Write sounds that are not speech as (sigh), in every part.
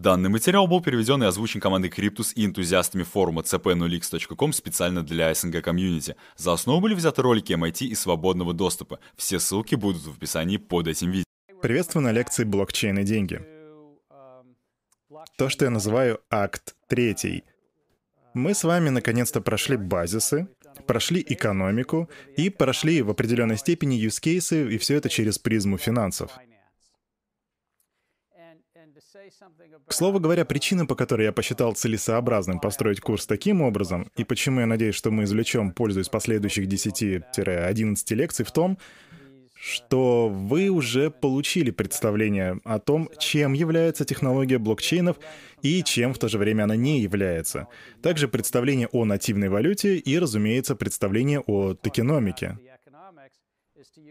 Данный материал был переведен и озвучен командой Cryptus и энтузиастами форума cp0x.com специально для СНГ комьюнити. За основу были взяты ролики MIT и свободного доступа. Все ссылки будут в описании под этим видео. Приветствую на лекции «Блокчейн и деньги». То, что я называю акт третий. Мы с вами наконец-то прошли базисы, прошли экономику и прошли в определенной степени use cases, и все это через призму финансов. К слову говоря, причина, по которой я посчитал целесообразным построить курс таким образом, и почему я надеюсь, что мы извлечем пользу из последующих 10-11 лекций, в том, что вы уже получили представление о том, чем является технология блокчейнов и чем в то же время она не является. Также представление о нативной валюте и, разумеется, представление о токеномике.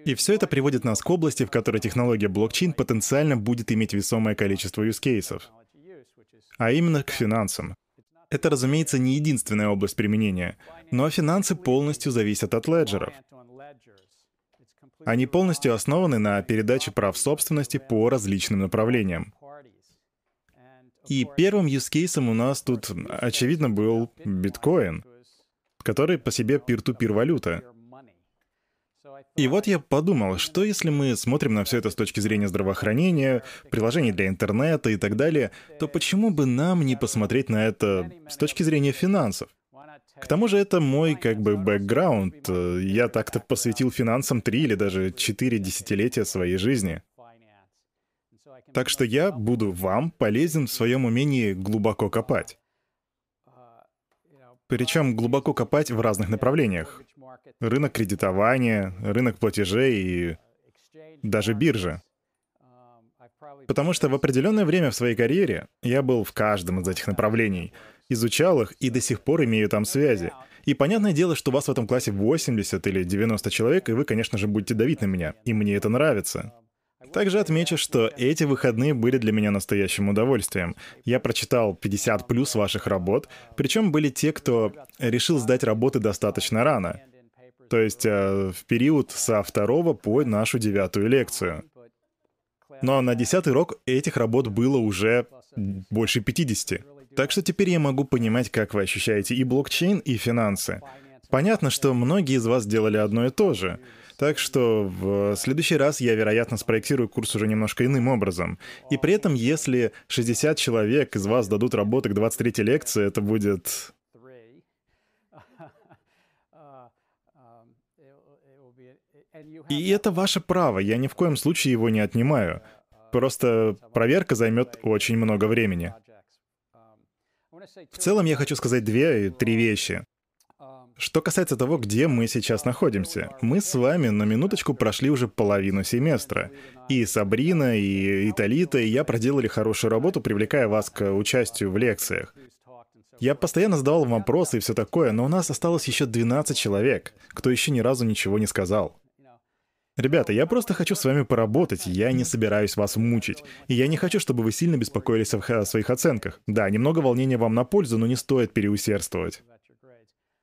И все это приводит нас к области, в которой технология блокчейн потенциально будет иметь весомое количество юзкейсов, а именно к финансам. Это, разумеется, не единственная область применения, но финансы полностью зависят от леджеров. Они полностью основаны на передаче прав собственности по различным направлениям. И первым юзкейсом у нас тут, очевидно, был биткоин, который по себе пир-ту-пир валюта. И вот я подумал, что если мы смотрим на все это с точки зрения здравоохранения, приложений для интернета и так далее, то почему бы нам не посмотреть на это с точки зрения финансов? К тому же это мой как бы бэкграунд. Я так-то посвятил финансам три или даже четыре десятилетия своей жизни. Так что я буду вам полезен в своем умении глубоко копать. Причем глубоко копать в разных направлениях. Рынок кредитования, рынок платежей и даже биржа. Потому что в определенное время в своей карьере я был в каждом из этих направлений, изучал их и до сих пор имею там связи. И понятное дело, что у вас в этом классе 80 или 90 человек, и вы, конечно же, будете давить на меня. И мне это нравится. Также отмечу, что эти выходные были для меня настоящим удовольствием. Я прочитал 50 плюс ваших работ, причем были те, кто решил сдать работы достаточно рано. То есть э, в период со второго по нашу девятую лекцию. Но на десятый урок этих работ было уже больше 50. Так что теперь я могу понимать, как вы ощущаете и блокчейн, и финансы. Понятно, что многие из вас делали одно и то же — так что в следующий раз я, вероятно, спроектирую курс уже немножко иным образом. И при этом, если 60 человек из вас дадут работы к 23 лекции, это будет... И это ваше право, я ни в коем случае его не отнимаю. Просто проверка займет очень много времени. В целом я хочу сказать две, три вещи. Что касается того, где мы сейчас находимся, мы с вами на минуточку прошли уже половину семестра. И Сабрина, и Италита, и я проделали хорошую работу, привлекая вас к участию в лекциях. Я постоянно задавал вопросы и все такое, но у нас осталось еще 12 человек, кто еще ни разу ничего не сказал. Ребята, я просто хочу с вами поработать, я не собираюсь вас мучить. И я не хочу, чтобы вы сильно беспокоились о своих оценках. Да, немного волнения вам на пользу, но не стоит переусердствовать.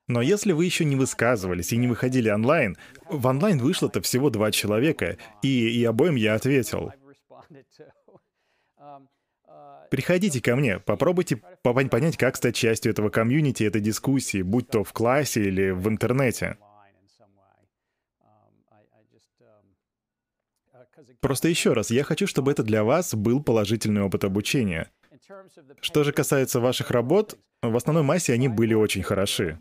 Но если вы еще не высказывались и не выходили онлайн, в онлайн вышло-то всего два человека, и, и обоим я ответил. Приходите ко мне, попробуйте понять, как стать частью этого комьюнити, этой дискуссии, будь то в классе или в интернете. Просто еще раз, я хочу, чтобы это для вас был положительный опыт обучения. Что же касается ваших работ, в основной массе они были очень хороши.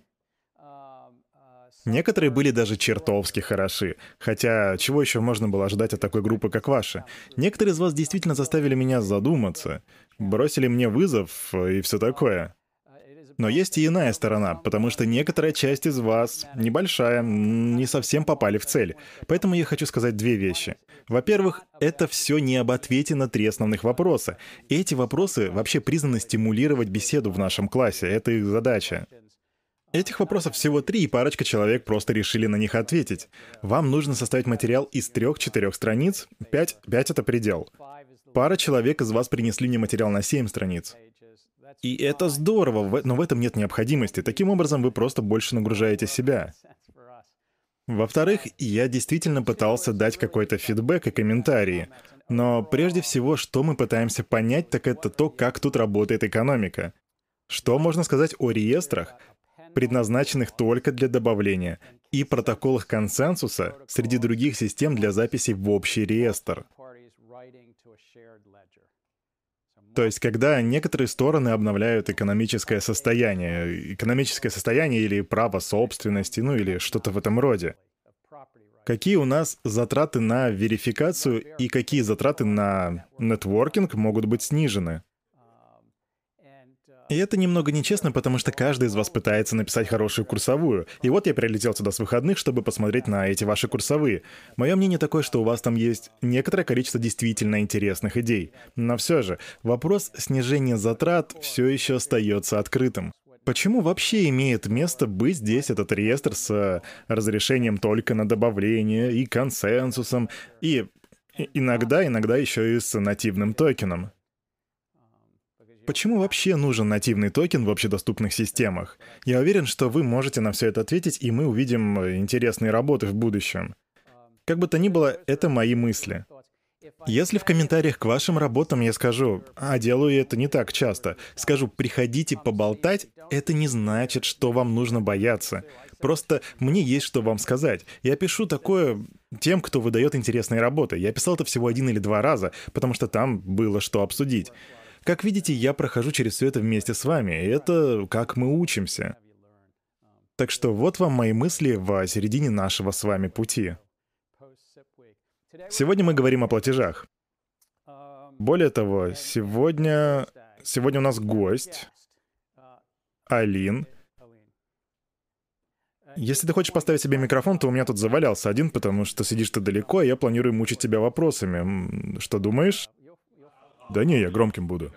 Некоторые были даже чертовски хороши. Хотя, чего еще можно было ожидать от такой группы, как ваша? Некоторые из вас действительно заставили меня задуматься, бросили мне вызов и все такое. Но есть и иная сторона, потому что некоторая часть из вас, небольшая, не совсем попали в цель. Поэтому я хочу сказать две вещи. Во-первых, это все не об ответе на три основных вопроса. Эти вопросы вообще признаны стимулировать беседу в нашем классе. Это их задача. Этих вопросов всего три, и парочка человек просто решили на них ответить. Вам нужно составить материал из трех-четырех страниц. Пять, пять — это предел. Пара человек из вас принесли мне материал на семь страниц. И это здорово, но в этом нет необходимости. Таким образом, вы просто больше нагружаете себя. Во-вторых, я действительно пытался дать какой-то фидбэк и комментарии. Но прежде всего, что мы пытаемся понять, так это то, как тут работает экономика. Что можно сказать о реестрах, предназначенных только для добавления, и протоколах консенсуса среди других систем для записи в общий реестр. То есть, когда некоторые стороны обновляют экономическое состояние, экономическое состояние или право собственности, ну или что-то в этом роде. Какие у нас затраты на верификацию и какие затраты на нетворкинг могут быть снижены? И это немного нечестно, потому что каждый из вас пытается написать хорошую курсовую. И вот я прилетел сюда с выходных, чтобы посмотреть на эти ваши курсовые. Мое мнение такое, что у вас там есть некоторое количество действительно интересных идей. Но все же, вопрос снижения затрат все еще остается открытым. Почему вообще имеет место быть здесь этот реестр с разрешением только на добавление и консенсусом, и иногда, иногда еще и с нативным токеном? Почему вообще нужен нативный токен в общедоступных системах? Я уверен, что вы можете на все это ответить, и мы увидим интересные работы в будущем. Как бы то ни было, это мои мысли. Если в комментариях к вашим работам я скажу, а делаю это не так часто, скажу, приходите поболтать, это не значит, что вам нужно бояться. Просто мне есть что вам сказать. Я пишу такое тем, кто выдает интересные работы. Я писал это всего один или два раза, потому что там было что обсудить. Как видите, я прохожу через все это вместе с вами, и это как мы учимся. Так что вот вам мои мысли в середине нашего с вами пути. Сегодня мы говорим о платежах. Более того, сегодня, сегодня у нас гость, Алин. Если ты хочешь поставить себе микрофон, то у меня тут завалялся один, потому что сидишь ты далеко, и я планирую мучить тебя вопросами. Что думаешь? Да не, я громким буду.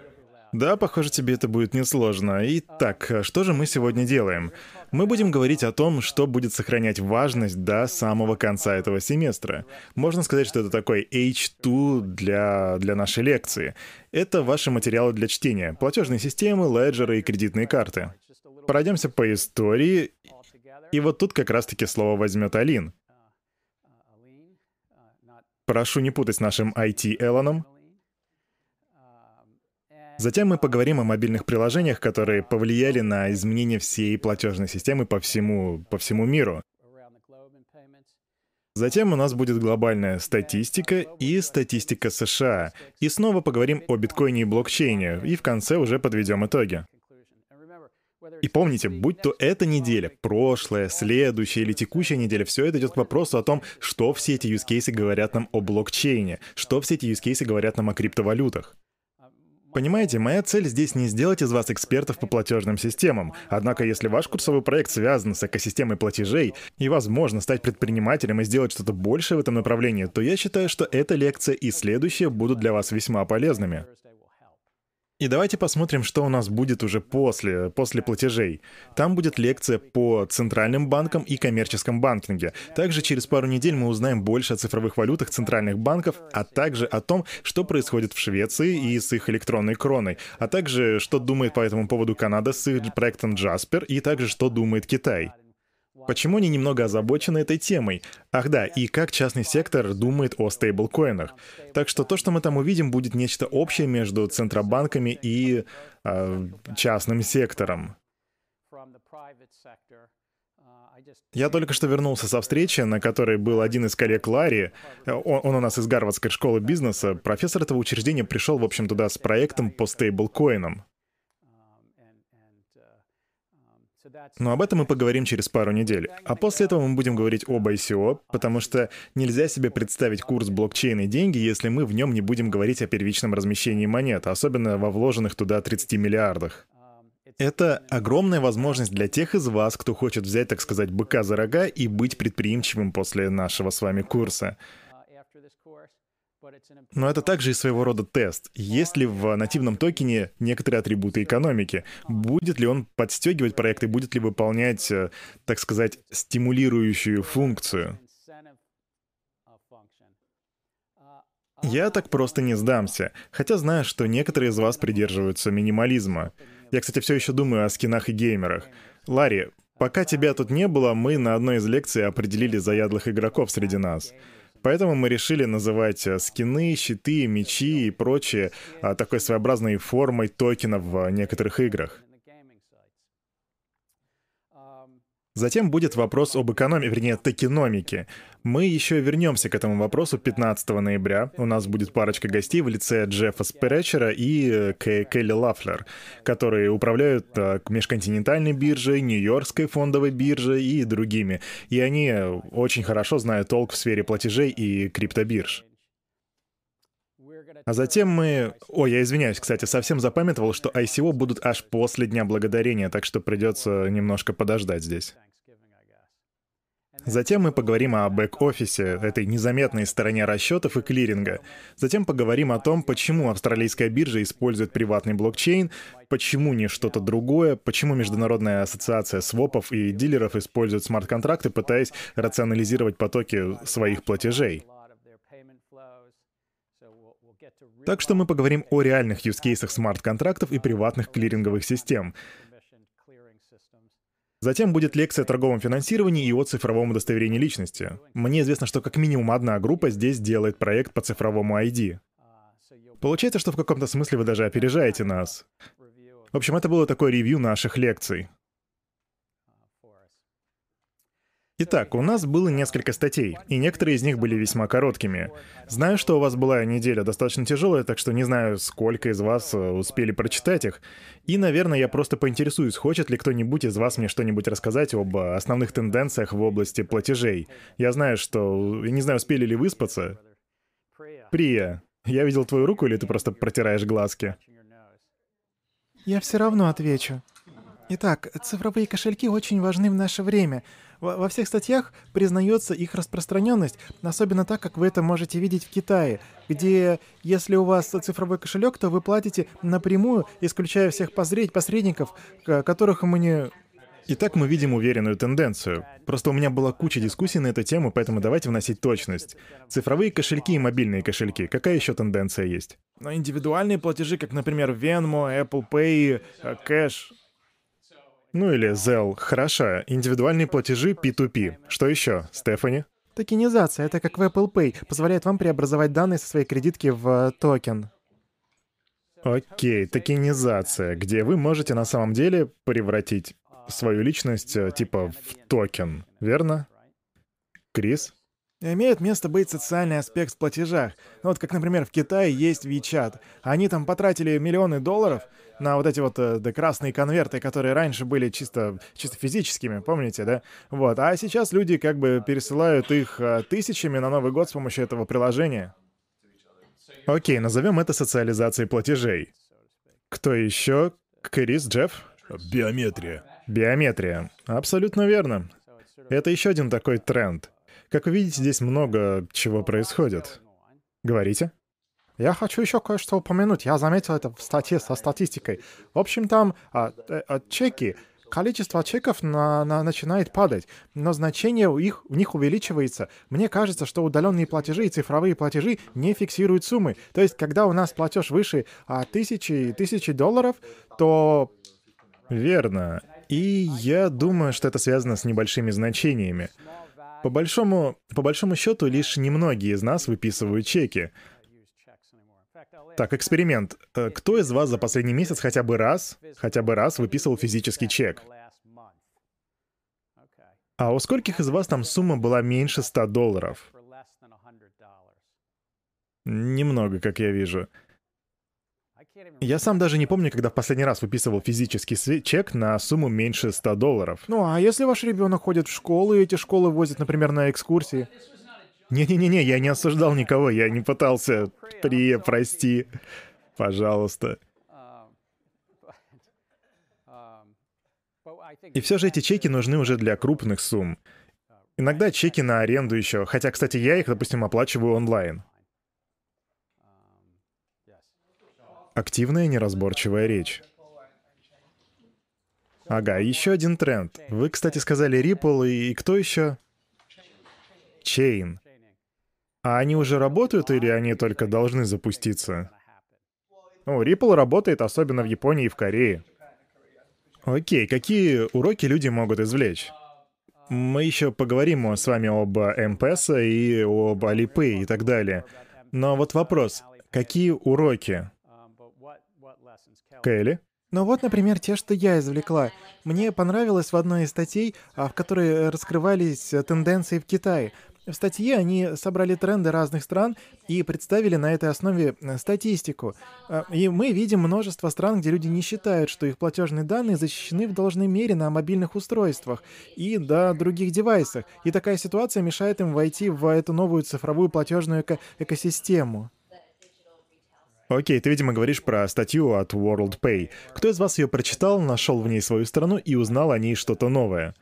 Да, похоже, тебе это будет несложно. Итак, что же мы сегодня делаем? Мы будем говорить о том, что будет сохранять важность до самого конца этого семестра. Можно сказать, что это такой H2 для, для нашей лекции. Это ваши материалы для чтения. Платежные системы, леджеры и кредитные карты. Пройдемся по истории. И вот тут как раз-таки слово возьмет Алин. Прошу не путать с нашим IT Элоном. Затем мы поговорим о мобильных приложениях, которые повлияли на изменение всей платежной системы по всему, по всему миру. Затем у нас будет глобальная статистика и статистика США. И снова поговорим о биткоине и блокчейне, и в конце уже подведем итоги. И помните, будь то эта неделя, прошлая, следующая или текущая неделя, все это идет к вопросу о том, что все эти cases говорят нам о блокчейне, что все эти cases говорят нам о криптовалютах. Понимаете, моя цель здесь не сделать из вас экспертов по платежным системам. Однако, если ваш курсовой проект связан с экосистемой платежей и возможно стать предпринимателем и сделать что-то большее в этом направлении, то я считаю, что эта лекция и следующая будут для вас весьма полезными. И давайте посмотрим, что у нас будет уже после, после платежей. Там будет лекция по центральным банкам и коммерческом банкинге. Также через пару недель мы узнаем больше о цифровых валютах центральных банков, а также о том, что происходит в Швеции и с их электронной кроной, а также что думает по этому поводу Канада с их проектом Jasper, и также что думает Китай. Почему они немного озабочены этой темой? Ах да, и как частный сектор думает о стейблкоинах. Так что то, что мы там увидим, будет нечто общее между центробанками и э, частным сектором. Я только что вернулся со встречи, на которой был один из коллег Ларри. Он, он у нас из Гарвардской школы бизнеса. Профессор этого учреждения пришел, в общем, туда с проектом по стейблкоинам. Но об этом мы поговорим через пару недель. А после этого мы будем говорить об ICO, потому что нельзя себе представить курс блокчейна и деньги, если мы в нем не будем говорить о первичном размещении монет, особенно во вложенных туда 30 миллиардах. Это огромная возможность для тех из вас, кто хочет взять, так сказать, быка за рога и быть предприимчивым после нашего с вами курса. Но это также и своего рода тест. Есть ли в нативном токене некоторые атрибуты экономики? Будет ли он подстегивать проекты, будет ли выполнять, э, так сказать, стимулирующую функцию? Я так просто не сдамся, хотя знаю, что некоторые из вас придерживаются минимализма. Я, кстати, все еще думаю о скинах и геймерах. Ларри, пока тебя тут не было, мы на одной из лекций определили заядлых игроков среди нас. Поэтому мы решили называть э, скины, щиты, мечи и прочее а, такой своеобразной формой токенов в некоторых играх. Затем будет вопрос об экономии, вернее, токеномике. Мы еще вернемся к этому вопросу 15 ноября. У нас будет парочка гостей в лице Джеффа Спречера и э, Келли Лафлер, которые управляют э, межконтинентальной биржей, Нью-Йоркской фондовой биржей и другими. И они очень хорошо знают толк в сфере платежей и криптобирж. А затем мы... О, я извиняюсь, кстати, совсем запамятовал, что ICO будут аж после Дня Благодарения, так что придется немножко подождать здесь. Затем мы поговорим о бэк-офисе, этой незаметной стороне расчетов и клиринга. Затем поговорим о том, почему австралийская биржа использует приватный блокчейн, почему не что-то другое, почему Международная ассоциация свопов и дилеров использует смарт-контракты, пытаясь рационализировать потоки своих платежей. Так что мы поговорим о реальных юзкейсах смарт-контрактов и приватных клиринговых систем. Затем будет лекция о торговом финансировании и о цифровом удостоверении личности. Мне известно, что как минимум одна группа здесь делает проект по цифровому ID. Получается, что в каком-то смысле вы даже опережаете нас. В общем, это было такое ревью наших лекций. Итак, у нас было несколько статей, и некоторые из них были весьма короткими. Знаю, что у вас была неделя достаточно тяжелая, так что не знаю, сколько из вас э, успели прочитать их. И, наверное, я просто поинтересуюсь, хочет ли кто-нибудь из вас мне что-нибудь рассказать об основных тенденциях в области платежей. Я знаю, что... Не знаю, успели ли выспаться. Прия, я видел твою руку, или ты просто протираешь глазки? Я все равно отвечу. Итак, цифровые кошельки очень важны в наше время. Во всех статьях признается их распространенность, особенно так, как вы это можете видеть в Китае, где если у вас цифровой кошелек, то вы платите напрямую, исключая всех посредников, которых мы не... Итак, мы видим уверенную тенденцию. Просто у меня была куча дискуссий на эту тему, поэтому давайте вносить точность. Цифровые кошельки и мобильные кошельки. Какая еще тенденция есть? Но индивидуальные платежи, как, например, Venmo, Apple Pay, Cash, ну или Zelle. Хороша. Индивидуальные платежи P2P. Что еще, Стефани? Токенизация — это как в Apple Pay, позволяет вам преобразовать данные со своей кредитки в токен. Окей, токенизация, где вы можете на самом деле превратить свою личность э, типа в токен, верно? Крис? Имеет место быть социальный аспект в платежах. Ну, вот как, например, в Китае есть WeChat. Они там потратили миллионы долларов, на вот эти вот э, да, красные конверты, которые раньше были чисто, чисто физическими, помните, да? Вот. А сейчас люди как бы пересылают их э, тысячами на Новый год с помощью этого приложения. Окей, назовем это социализацией платежей. Кто еще? Крис, Джефф? Биометрия. Биометрия. Абсолютно верно. Это еще один такой тренд. Как вы видите, здесь много чего происходит. Говорите? Я хочу еще кое-что упомянуть. Я заметил это в статье со статистикой. В общем, там а, а, чеки, количество чеков на, на, начинает падать, но значение у, их, у них увеличивается. Мне кажется, что удаленные платежи и цифровые платежи не фиксируют суммы. То есть, когда у нас платеж выше а, тысячи, тысячи долларов, то... Верно. И я думаю, что это связано с небольшими значениями. По большому, по большому счету, лишь немногие из нас выписывают чеки. Так, эксперимент. Э, кто из вас за последний месяц хотя бы раз, хотя бы раз выписывал физический чек? А у скольких из вас там сумма была меньше 100 долларов? Немного, как я вижу. Я сам даже не помню, когда в последний раз выписывал физический чек на сумму меньше 100 долларов. Ну, а если ваш ребенок ходит в школу, и эти школы возят, например, на экскурсии? Не-не-не, я не осуждал никого, я не пытался. При, прости. Пожалуйста. И все же эти чеки нужны уже для крупных сумм. Иногда чеки на аренду еще, хотя, кстати, я их, допустим, оплачиваю онлайн. Активная неразборчивая речь. Ага, еще один тренд. Вы, кстати, сказали Ripple и, и кто еще? Chain. А они уже работают или они только должны запуститься? Ну, Ripple работает, особенно в Японии и в Корее. Окей, какие уроки люди могут извлечь? Мы еще поговорим с вами об МПС и об Alipay и так далее. Но вот вопрос. Какие уроки? Кэлли? Ну вот, например, те, что я извлекла. Мне понравилось в одной из статей, а, в которой раскрывались тенденции в Китае. В статье они собрали тренды разных стран и представили на этой основе э, статистику. А, и мы видим множество стран, где люди не считают, что их платежные данные защищены в должной мере на мобильных устройствах и до других девайсах. И такая ситуация мешает им войти в эту новую цифровую платежную эко экосистему. Окей, ты, видимо, говоришь про статью от World Pay. Кто из вас ее прочитал, нашел в ней свою страну и узнал о ней что-то новое?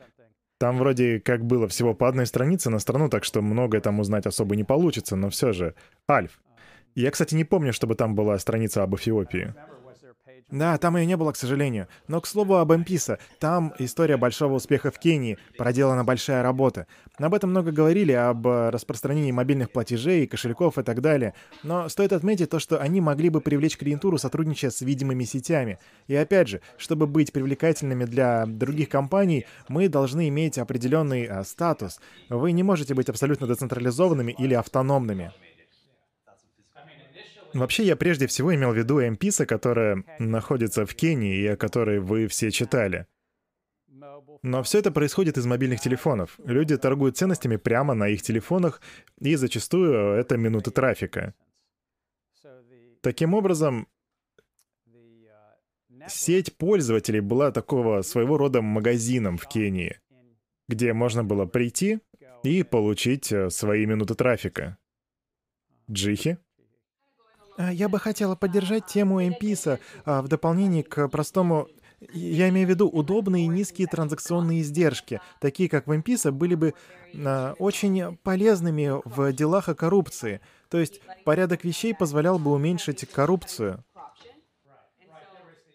Там вроде как было всего по одной странице на страну, так что многое там узнать особо не получится, но все же. Альф. Я, кстати, не помню, чтобы там была страница об Эфиопии. Да, там ее не было, к сожалению. Но, к слову об МПИСа, там история большого успеха в Кении, проделана большая работа. Об этом много говорили, об э, распространении мобильных платежей, кошельков и так далее. Но стоит отметить то, что они могли бы привлечь клиентуру, сотрудничая с видимыми сетями. И опять же, чтобы быть привлекательными для других компаний, мы должны иметь определенный а, статус. Вы не можете быть абсолютно децентрализованными или автономными. Вообще, я прежде всего имел в виду МПИСа, которая находится в Кении и о которой вы все читали. Но все это происходит из мобильных телефонов. Люди торгуют ценностями прямо на их телефонах, и зачастую это минуты трафика. Таким образом, сеть пользователей была такого своего рода магазином в Кении, где можно было прийти и получить э, свои минуты трафика. Джихи? А, я бы хотела поддержать тему MPIS а, в дополнение к простому я имею в виду удобные и низкие транзакционные издержки, такие как в MPIS, были бы а, очень полезными в делах о коррупции. То есть порядок вещей позволял бы уменьшить коррупцию.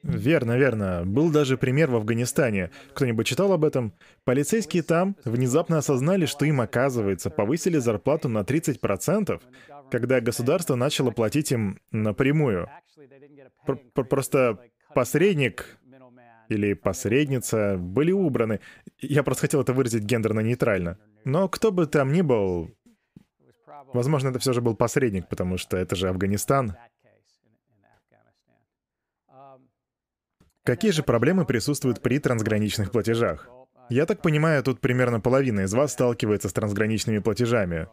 Верно, верно. Был даже пример в Афганистане. Кто-нибудь читал об этом? Полицейские там внезапно осознали, что им, оказывается, повысили зарплату на 30%, когда государство начало платить им напрямую. Пр просто посредник или посредница были убраны. Я просто хотел это выразить гендерно-нейтрально. Но кто бы там ни был, возможно, это все же был посредник, потому что это же Афганистан. Какие же проблемы присутствуют при трансграничных платежах? Я так понимаю, тут примерно половина из вас сталкивается с трансграничными платежами.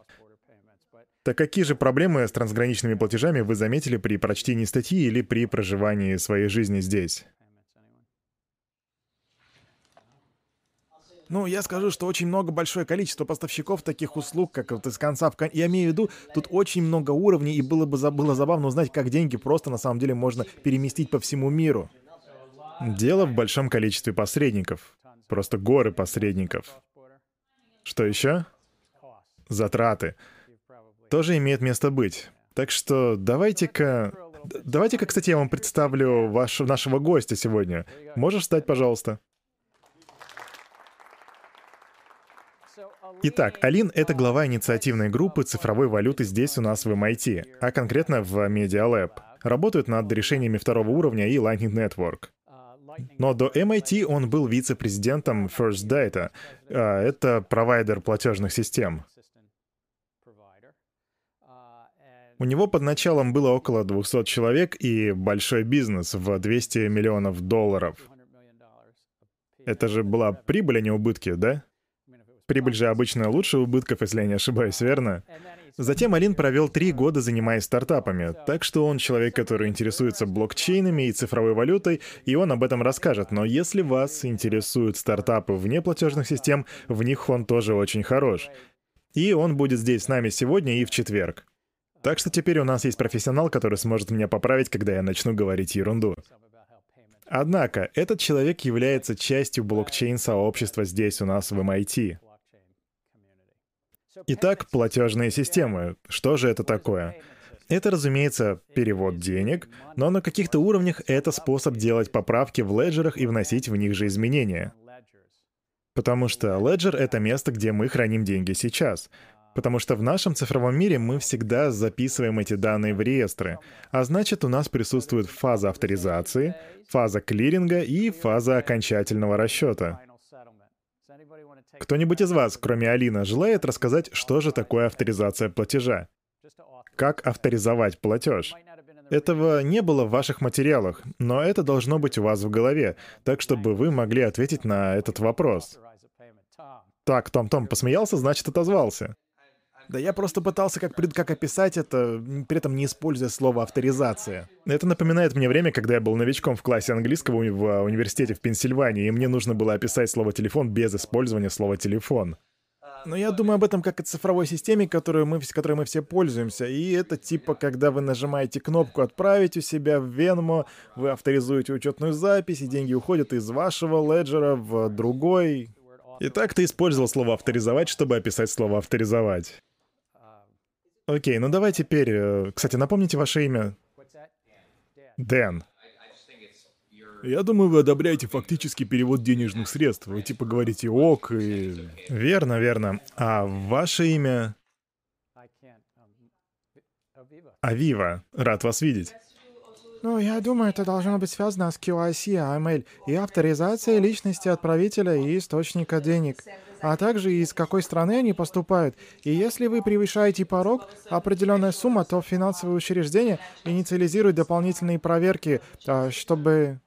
Так какие же проблемы с трансграничными платежами вы заметили при прочтении статьи или при проживании своей жизни здесь? Ну, я скажу, что очень много большое количество поставщиков таких услуг, как вот из конца в конец. Я имею в виду, тут очень много уровней, и было бы было забавно узнать, как деньги просто на самом деле можно переместить по всему миру. Дело в большом количестве посредников. Просто горы посредников. Что еще? Затраты тоже имеет место быть. Так что давайте-ка... Давайте-ка, кстати, я вам представлю ваш, нашего гостя сегодня. Можешь встать, пожалуйста? Итак, Алин — это глава инициативной группы цифровой валюты здесь у нас в MIT, а конкретно в Media Lab. Работает над решениями второго уровня и Lightning Network. Но до MIT он был вице-президентом First Data. А, это провайдер платежных систем. У него под началом было около 200 человек и большой бизнес в 200 миллионов долларов. Это же была прибыль, а не убытки, да? Прибыль же обычно лучше убытков, если я не ошибаюсь, верно? Затем Алин провел три года, занимаясь стартапами, так что он человек, который интересуется блокчейнами и цифровой валютой, и он об этом расскажет. Но если вас интересуют стартапы вне платежных систем, в них он тоже очень хорош. И он будет здесь с нами сегодня и в четверг. Так что теперь у нас есть профессионал, который сможет меня поправить, когда я начну говорить ерунду. Однако, этот человек является частью блокчейн-сообщества здесь у нас в MIT. Итак, платежные системы. Что же это такое? Это, разумеется, перевод денег, но на каких-то уровнях это способ делать поправки в леджерах и вносить в них же изменения. Потому что Ledger — это место, где мы храним деньги сейчас. Потому что в нашем цифровом мире мы всегда записываем эти данные в реестры, а значит у нас присутствует фаза авторизации, фаза клиринга и фаза окончательного расчета. Кто-нибудь из вас, кроме Алина, желает рассказать, что же такое авторизация платежа? Как авторизовать платеж? Этого не было в ваших материалах, но это должно быть у вас в голове, так чтобы вы могли ответить на этот вопрос. Так, Том-Том посмеялся, значит, отозвался. Да я просто пытался как, как описать это, при этом не используя слово «авторизация». Это напоминает мне время, когда я был новичком в классе английского в а, университете в Пенсильвании, и мне нужно было описать слово «телефон» без использования слова «телефон». Но я думаю об этом как о цифровой системе, которую мы, которой мы все пользуемся. И это типа, когда вы нажимаете кнопку «Отправить у себя в Venmo», вы авторизуете учетную запись, и деньги уходят из вашего леджера в другой. Итак, ты использовал слово «авторизовать», чтобы описать слово «авторизовать». Окей, ну давай теперь... Э, кстати, напомните ваше имя. Дэн. Я думаю, вы одобряете фактически перевод денежных средств. Вы типа говорите «ок» и... Верно, верно. А ваше имя? Авива. Рад вас видеть. Ну, я думаю, это должно быть связано с QIC, AML и авторизацией личности отправителя и источника денег а также из какой страны они поступают. И если вы превышаете порог, определенная сумма, то финансовые учреждения инициализируют дополнительные проверки, а, чтобы...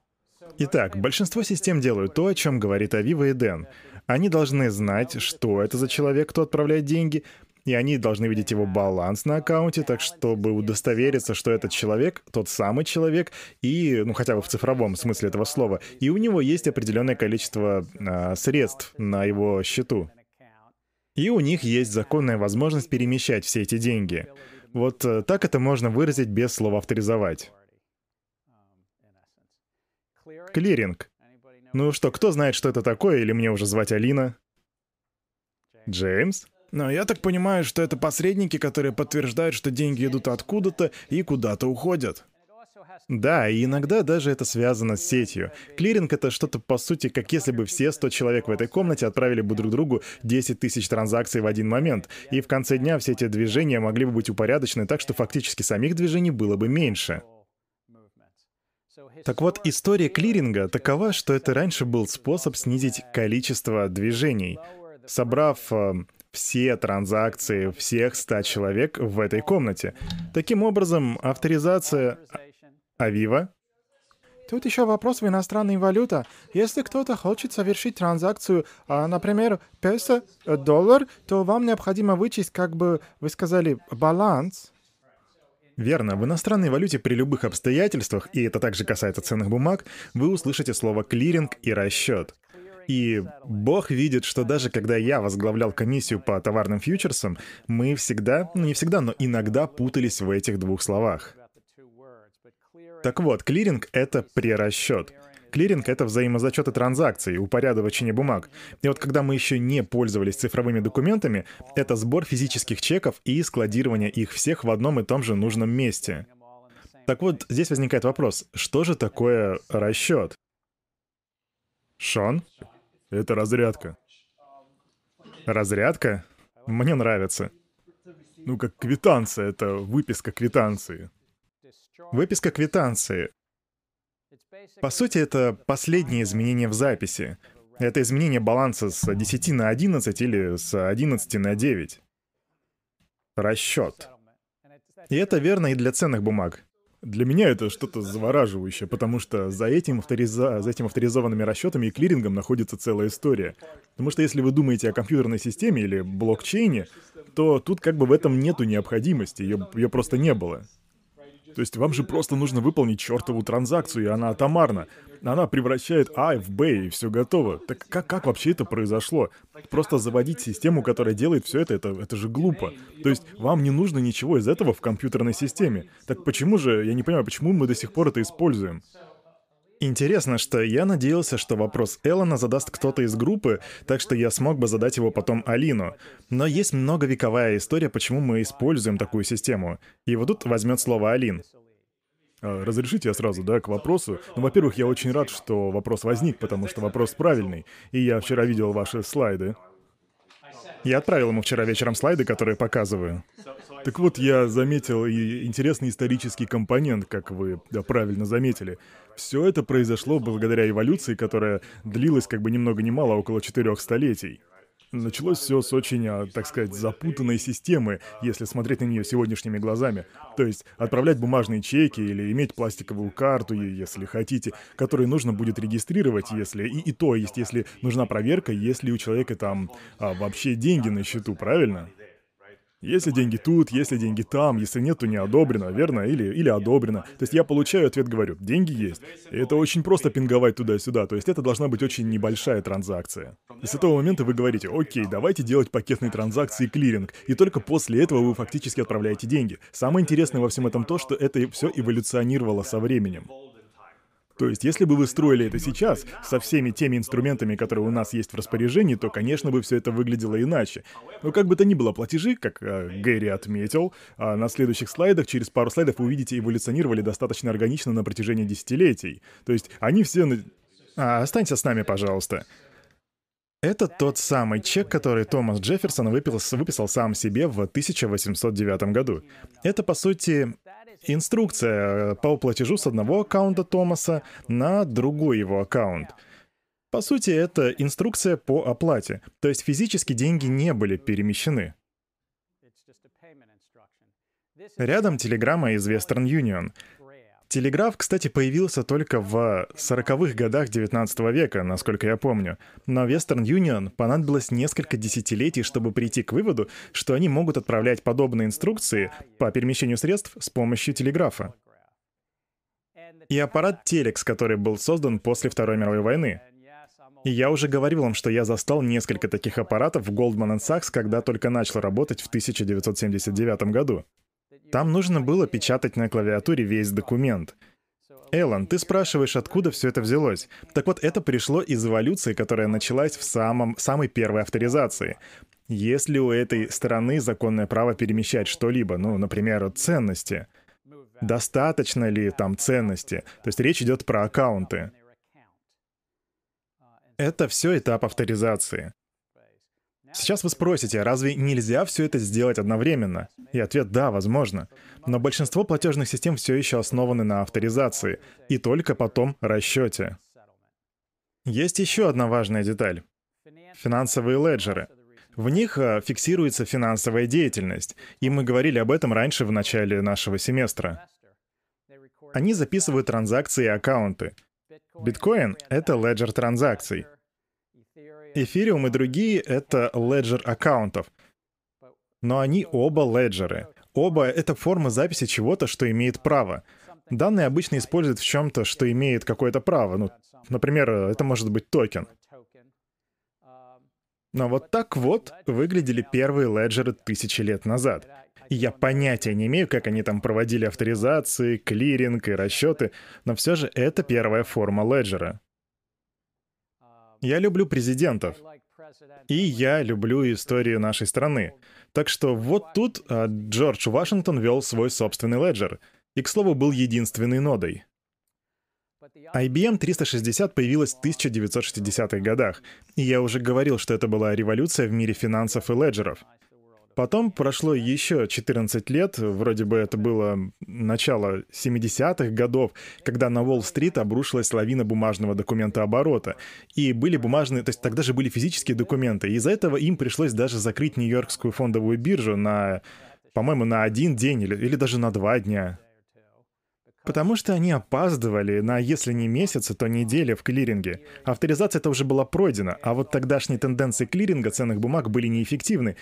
Итак, большинство систем делают то, о чем говорит Авива и Дэн. Они должны знать, что это за человек, кто отправляет деньги, и они должны видеть его баланс на аккаунте, так чтобы удостовериться, что этот человек тот самый человек, и, ну, хотя бы в цифровом смысле этого слова, и у него есть определенное количество а, средств на его счету. И у них есть законная возможность перемещать все эти деньги. Вот э, так это можно выразить без слова «авторизовать». Клиринг. Ну что, кто знает, что это такое, или мне уже звать Алина? Джеймс? Но я так понимаю, что это посредники, которые подтверждают, что деньги идут откуда-то и куда-то уходят. Да, и иногда даже это связано с сетью. Клиринг — это что-то, по сути, как если бы все 100 человек в этой комнате отправили бы друг другу 10 тысяч транзакций в один момент, и в конце дня все эти движения могли бы быть упорядочены так, что фактически самих движений было бы меньше. Так вот, история клиринга такова, что это раньше был способ снизить количество движений. Собрав э, все транзакции всех 100 человек в этой комнате. Таким образом, авторизация Авива Тут еще вопрос в иностранной валюте. Если кто-то хочет совершить транзакцию, а, например, песо, э, доллар, то вам необходимо вычесть, как бы вы сказали, баланс. Верно, в иностранной валюте при любых обстоятельствах, и это также касается ценных бумаг, вы услышите слово клиринг и расчет. И Бог видит, что даже когда я возглавлял комиссию по товарным фьючерсам, мы всегда, ну не всегда, но иногда путались в этих двух словах. Так вот, клиринг — это прерасчет. Клиринг — это взаимозачеты транзакций, упорядочение бумаг. И вот когда мы еще не пользовались цифровыми документами, это сбор физических чеков и складирование их всех в одном и том же нужном месте. Так вот, здесь возникает вопрос, что же такое расчет? Шон? Это разрядка. Разрядка? Мне нравится. Ну, как квитанция, это выписка квитанции. Выписка квитанции. По сути, это последнее изменение в записи. Это изменение баланса с 10 на 11 или с 11 на 9. Расчет. И это верно и для ценных бумаг. Для меня это что-то завораживающее, потому что за этим, авториза... за этим авторизованными расчетами и клирингом находится целая история. Потому что если вы думаете о компьютерной системе или блокчейне, то тут как бы в этом нету необходимости, ее, ее просто не было. То есть вам же просто нужно выполнить чертову транзакцию, и она атомарна. Она превращает А в Б, и все готово. Так как, как вообще это произошло? Просто заводить систему, которая делает все это, это, это же глупо. То есть вам не нужно ничего из этого в компьютерной системе. Так почему же, я не понимаю, почему мы до сих пор это используем? Интересно, что я надеялся, что вопрос Эллона задаст кто-то из группы, так что я смог бы задать его потом Алину. Но есть многовековая история, почему мы используем такую систему. И вот тут возьмет слово Алин. А, разрешите я сразу, да, к вопросу? Ну, во-первых, я очень рад, что вопрос возник, потому что вопрос правильный. И я вчера видел ваши слайды. Я отправил ему вчера вечером слайды, которые показываю. Так вот, я заметил и интересный исторический компонент, как вы правильно заметили. Все это произошло благодаря эволюции, которая длилась как бы ни много ни мало, около четырех столетий. Началось все с очень, а, так сказать, запутанной системы, если смотреть на нее сегодняшними глазами. То есть отправлять бумажные чеки или иметь пластиковую карту, если хотите, которую нужно будет регистрировать, если... И, и то есть, если нужна проверка, если у человека там а, вообще деньги на счету, правильно? Если деньги тут, если деньги там, если нет, то не одобрено, верно? Или, или одобрено. То есть я получаю ответ, говорю, деньги есть. И это очень просто пинговать туда-сюда, то есть это должна быть очень небольшая транзакция. И с этого момента вы говорите, окей, давайте делать пакетные транзакции клиринг, и только после этого вы фактически отправляете деньги. Самое интересное во всем этом то, что это все эволюционировало со временем. То есть, если бы вы строили это сейчас, со всеми теми инструментами, которые у нас есть в распоряжении, то, конечно, бы все это выглядело иначе. Но как бы то ни было, платежи, как э, Гэри отметил, а на следующих слайдах, через пару слайдов, вы увидите, эволюционировали достаточно органично на протяжении десятилетий. То есть, они все... А, останься с нами, пожалуйста. Это тот самый чек, который Томас Джефферсон выписал, выписал сам себе в 1809 году. Это, по сути, инструкция э, по платежу с одного аккаунта Томаса на другой его аккаунт. По сути, это инструкция по оплате, то есть физически деньги не были перемещены. Рядом телеграмма из Western Union. Телеграф, кстати, появился только в 40-х годах 19 века, насколько я помню. Но Western Union понадобилось несколько десятилетий, чтобы прийти к выводу, что они могут отправлять подобные инструкции по перемещению средств с помощью телеграфа. И аппарат Телекс, который был создан после Второй мировой войны. И я уже говорил вам, что я застал несколько таких аппаратов в Goldman Sachs, когда только начал работать в 1979 году. Там нужно было печатать на клавиатуре весь документ. Эллен, ты спрашиваешь, откуда все это взялось? Так вот, это пришло из эволюции, которая началась в самом, самой первой авторизации. Есть ли у этой стороны законное право перемещать что-либо, ну, например, ценности? Достаточно ли там ценности? То есть речь идет про аккаунты. Это все этап авторизации. Сейчас вы спросите, разве нельзя все это сделать одновременно? И ответ «да, возможно». Но большинство платежных систем все еще основаны на авторизации, и только потом расчете. Есть еще одна важная деталь. Финансовые леджеры. В них а, фиксируется финансовая деятельность, и мы говорили об этом раньше в начале нашего семестра. Они записывают транзакции и аккаунты. Биткоин — это леджер транзакций. Эфириум и другие — это леджер аккаунтов. Но они оба леджеры. Оба — это форма записи чего-то, что имеет право. Данные обычно используют в чем-то, что имеет какое-то право. Ну, например, это может быть токен. Но вот так вот выглядели первые леджеры тысячи лет назад. И я понятия не имею, как они там проводили авторизации, клиринг и расчеты, но все же это первая форма леджера. Я люблю президентов. И я люблю историю нашей страны. Так что вот тут а, Джордж Вашингтон вел свой собственный леджер. И, к слову, был единственной нодой. IBM 360 появилась в 1960-х годах, и я уже говорил, что это была революция в мире финансов и леджеров. Потом прошло еще 14 лет, вроде бы это было начало 70-х годов, когда на Уолл-стрит обрушилась лавина бумажного документа оборота. И были бумажные, то есть тогда же были физические документы. Из-за этого им пришлось даже закрыть Нью-Йоркскую фондовую биржу на, по-моему, на один день или, или даже на два дня. Потому что они опаздывали на, если не месяцы, то недели в клиринге. Авторизация это уже была пройдена, а вот тогдашние тенденции клиринга ценных бумаг были неэффективны.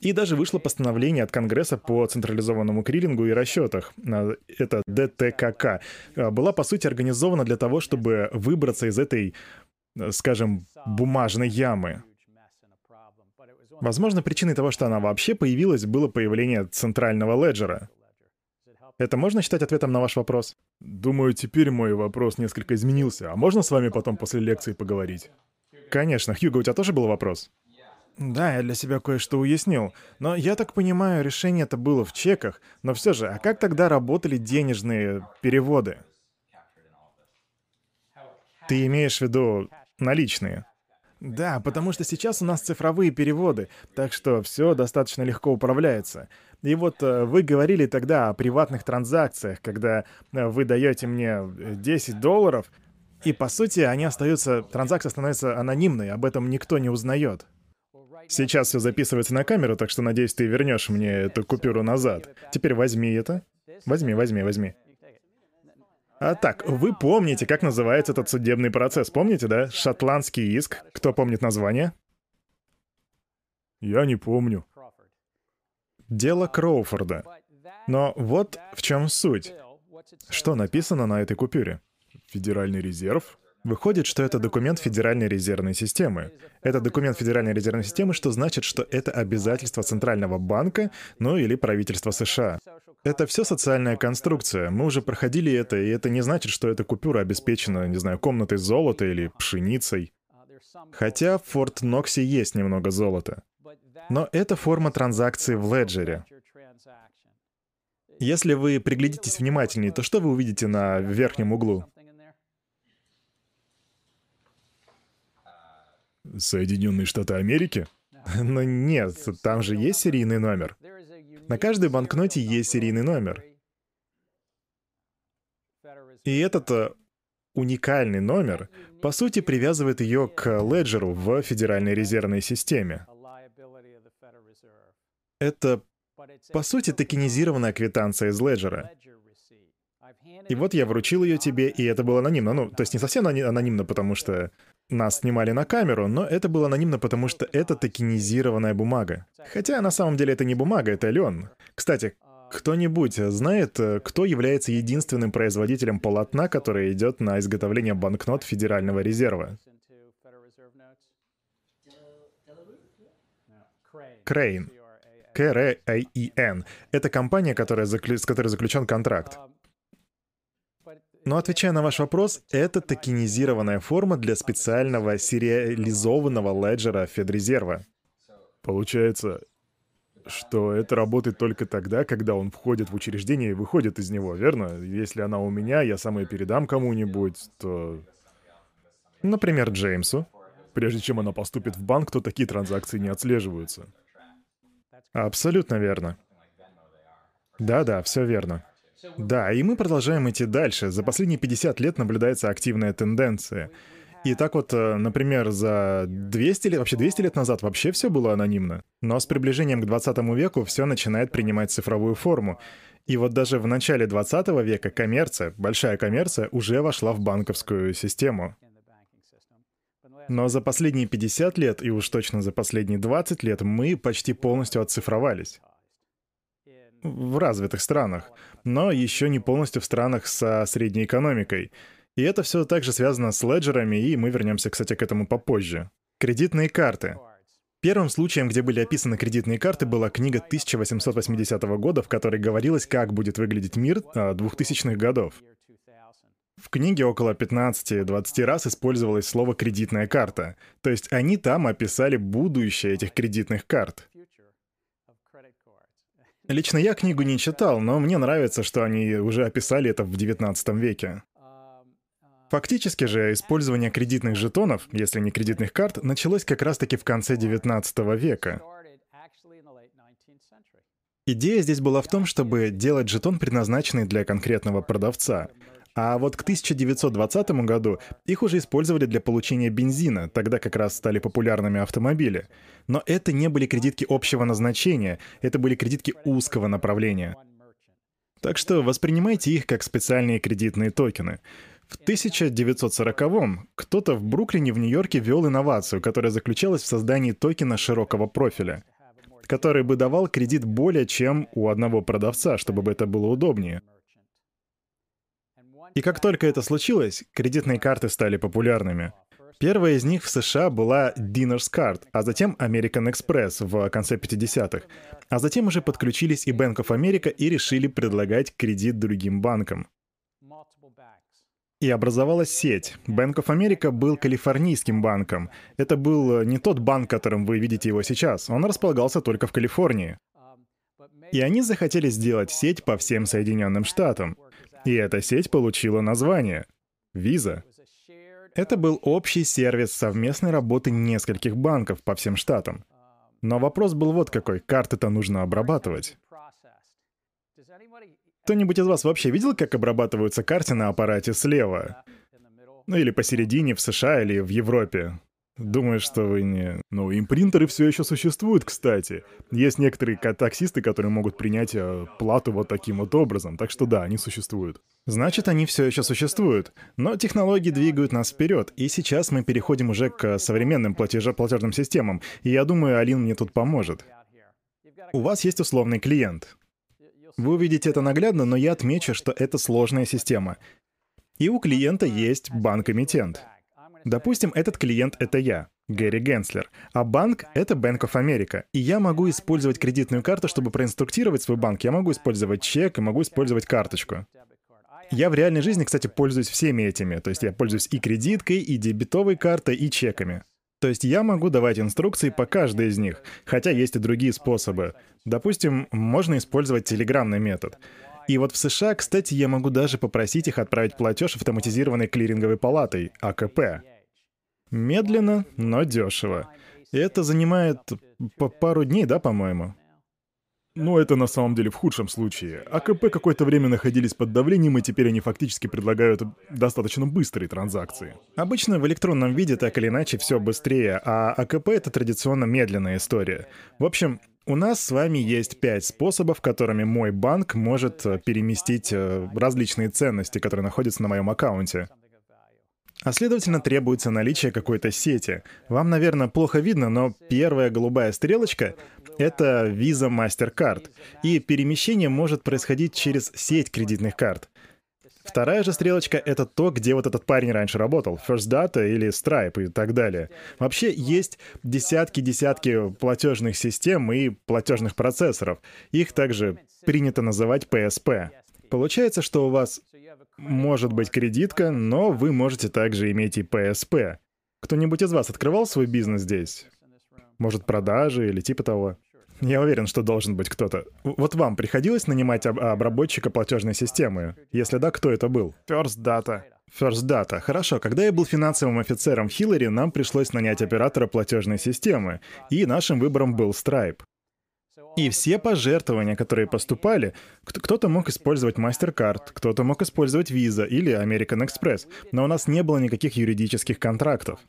И даже вышло постановление от Конгресса по централизованному клирингу и расчетах. А, это ДТКК. А, была, по сути, организована для того, чтобы выбраться из этой, э, скажем, бумажной ямы. Возможно, причиной того, что она вообще появилась, было появление центрального леджера. Это можно считать ответом на ваш вопрос? Думаю, теперь мой вопрос несколько изменился. А можно с вами потом после лекции поговорить? Конечно. Хьюго, у тебя тоже был вопрос? Да, я для себя кое-что уяснил. Но я так понимаю, решение это было в чеках. Но все же, а как тогда работали денежные переводы? Ты имеешь в виду наличные? Да, потому что сейчас у нас цифровые переводы, так что все достаточно легко управляется. И вот э, вы говорили тогда о приватных транзакциях, когда э, вы даете мне 10 долларов, и по сути они остаются, транзакция становится анонимной, об этом никто не узнает. Сейчас все записывается на камеру, так что надеюсь, ты вернешь мне эту купюру назад. Теперь возьми это. Возьми, возьми, возьми. А так, вы помните, как называется этот судебный процесс, помните, да? Шотландский иск. Кто помнит название? Я не помню. Дело Кроуфорда. Но вот в чем суть. Что написано на этой купюре? Федеральный резерв? Выходит, что это документ Федеральной резервной системы. Это документ Федеральной резервной системы, что значит, что это обязательство Центрального банка, ну или правительства США. Это все социальная конструкция. Мы уже проходили это, и это не значит, что эта купюра обеспечена, не знаю, комнатой золота или пшеницей. Хотя в Форт Ноксе есть немного золота. Но это форма транзакции в леджере. Если вы приглядитесь внимательнее, то что вы увидите на верхнем углу? Соединенные Штаты Америки? (laughs) Но нет, там же есть серийный номер. На каждой банкноте есть серийный номер. И этот э, уникальный номер, по сути, привязывает ее к леджеру в Федеральной резервной системе. Это, по сути, токенизированная квитанция из леджера. И вот я вручил ее тебе, и это было анонимно. Ну, то есть не совсем анонимно, потому что нас снимали на камеру, но это было анонимно, потому что это токенизированная бумага. Хотя на самом деле это не бумага, это лен. Кстати, кто-нибудь знает, кто является единственным производителем полотна, который идет на изготовление банкнот Федерального резерва? Крейн. К-Р-А-И-Н. Это компания, которая с которой заключен контракт. Но отвечая на ваш вопрос, это токенизированная форма для специального сериализованного леджера Федрезерва. Получается, что это работает только тогда, когда он входит в учреждение и выходит из него, верно? Если она у меня, я сам ее передам кому-нибудь, то... Например, Джеймсу. Прежде чем она поступит в банк, то такие транзакции не отслеживаются. Абсолютно верно. Да-да, все верно. Да, и мы продолжаем идти дальше. За последние 50 лет наблюдается активная тенденция. И так вот, э, например, за 200 лет, вообще 200 лет назад вообще все было анонимно. Но с приближением к 20 веку все начинает принимать цифровую форму. И вот даже в начале 20 века коммерция, большая коммерция, уже вошла в банковскую систему. Но за последние 50 лет, и уж точно за последние 20 лет, мы почти полностью оцифровались в развитых странах, но еще не полностью в странах со средней экономикой. И это все также связано с леджерами, и мы вернемся, кстати, к этому попозже. Кредитные карты. Первым случаем, где были описаны кредитные карты, была книга 1880 года, в которой говорилось, как будет выглядеть мир 2000-х годов. В книге около 15-20 раз использовалось слово «кредитная карта», то есть они там описали будущее этих кредитных карт. Лично я книгу не читал, но мне нравится, что они уже описали это в 19 веке. Фактически же использование кредитных жетонов, если не кредитных карт, началось как раз-таки в конце 19 века. Идея здесь была в том, чтобы делать жетон, предназначенный для конкретного продавца. А вот к 1920 году их уже использовали для получения бензина, тогда как раз стали популярными автомобили. Но это не были кредитки общего назначения, это были кредитки узкого направления. Так что воспринимайте их как специальные кредитные токены. В 1940-м кто-то в Бруклине в Нью-Йорке ввел инновацию, которая заключалась в создании токена широкого профиля, который бы давал кредит более чем у одного продавца, чтобы это было удобнее. И как только это случилось, кредитные карты стали популярными. Первая из них в США была Dinner's Card, а затем American Express в конце 50-х. А затем уже подключились и Bank of America и решили предлагать кредит другим банкам. И образовалась сеть. Bank of America был калифорнийским банком. Это был не тот банк, которым вы видите его сейчас. Он располагался только в Калифорнии. И они захотели сделать сеть по всем Соединенным Штатам. И эта сеть получила название — Visa. Это был общий сервис совместной работы нескольких банков по всем штатам. Но вопрос был вот какой. Карты-то нужно обрабатывать. Кто-нибудь из вас вообще видел, как обрабатываются карты на аппарате слева? Ну или посередине в США или в Европе? Думаю, что вы не... Ну, импринтеры все еще существуют, кстати. Есть некоторые таксисты, которые могут принять э, плату вот таким вот образом. Так что да, они существуют. Значит, они все еще существуют. Но технологии двигают нас вперед, и сейчас мы переходим уже к современным платеже платежным системам. И я думаю, Алин мне тут поможет. У вас есть условный клиент. Вы увидите это наглядно, но я отмечу, что это сложная система. И у клиента есть банк-эмитент. Допустим, этот клиент — это я, Гэри Генслер, а банк — это Bank of America. И я могу использовать кредитную карту, чтобы проинструктировать свой банк. Я могу использовать чек и могу использовать карточку. Я в реальной жизни, кстати, пользуюсь всеми этими. То есть я пользуюсь и кредиткой, и дебетовой картой, и чеками. То есть я могу давать инструкции по каждой из них, хотя есть и другие способы. Допустим, можно использовать телеграммный метод. И вот в США, кстати, я могу даже попросить их отправить платеж автоматизированной клиринговой палатой, АКП. Медленно, но дешево. И это занимает пару дней, да, по-моему? Но это на самом деле в худшем случае. АКП какое-то время находились под давлением, и теперь они фактически предлагают достаточно быстрые транзакции. Обычно в электронном виде так или иначе все быстрее, а АКП — это традиционно медленная история. В общем, у нас с вами есть пять способов, которыми мой банк может э, переместить э, различные ценности, которые находятся на моем аккаунте. А следовательно, требуется наличие какой-то сети. Вам, наверное, плохо видно, но первая голубая стрелочка — это Visa MasterCard, и перемещение может происходить через сеть кредитных карт. Вторая же стрелочка — это то, где вот этот парень раньше работал. First Data или Stripe и так далее. Вообще есть десятки-десятки платежных систем и платежных процессоров. Их также принято называть PSP. Получается, что у вас может быть кредитка, но вы можете также иметь и PSP. Кто-нибудь из вас открывал свой бизнес здесь? Может, продажи или типа того? Я уверен, что должен быть кто-то. Вот вам приходилось нанимать об- обработчика платежной системы? Если да, кто это был? First Data. First Data. Хорошо, когда я был финансовым офицером в Хиллари, нам пришлось нанять оператора платежной системы, и нашим выбором был Stripe. И все пожертвования, которые поступали, кто-то мог использовать MasterCard, кто-то мог использовать Visa или American Express, но у нас не было никаких юридических контрактов.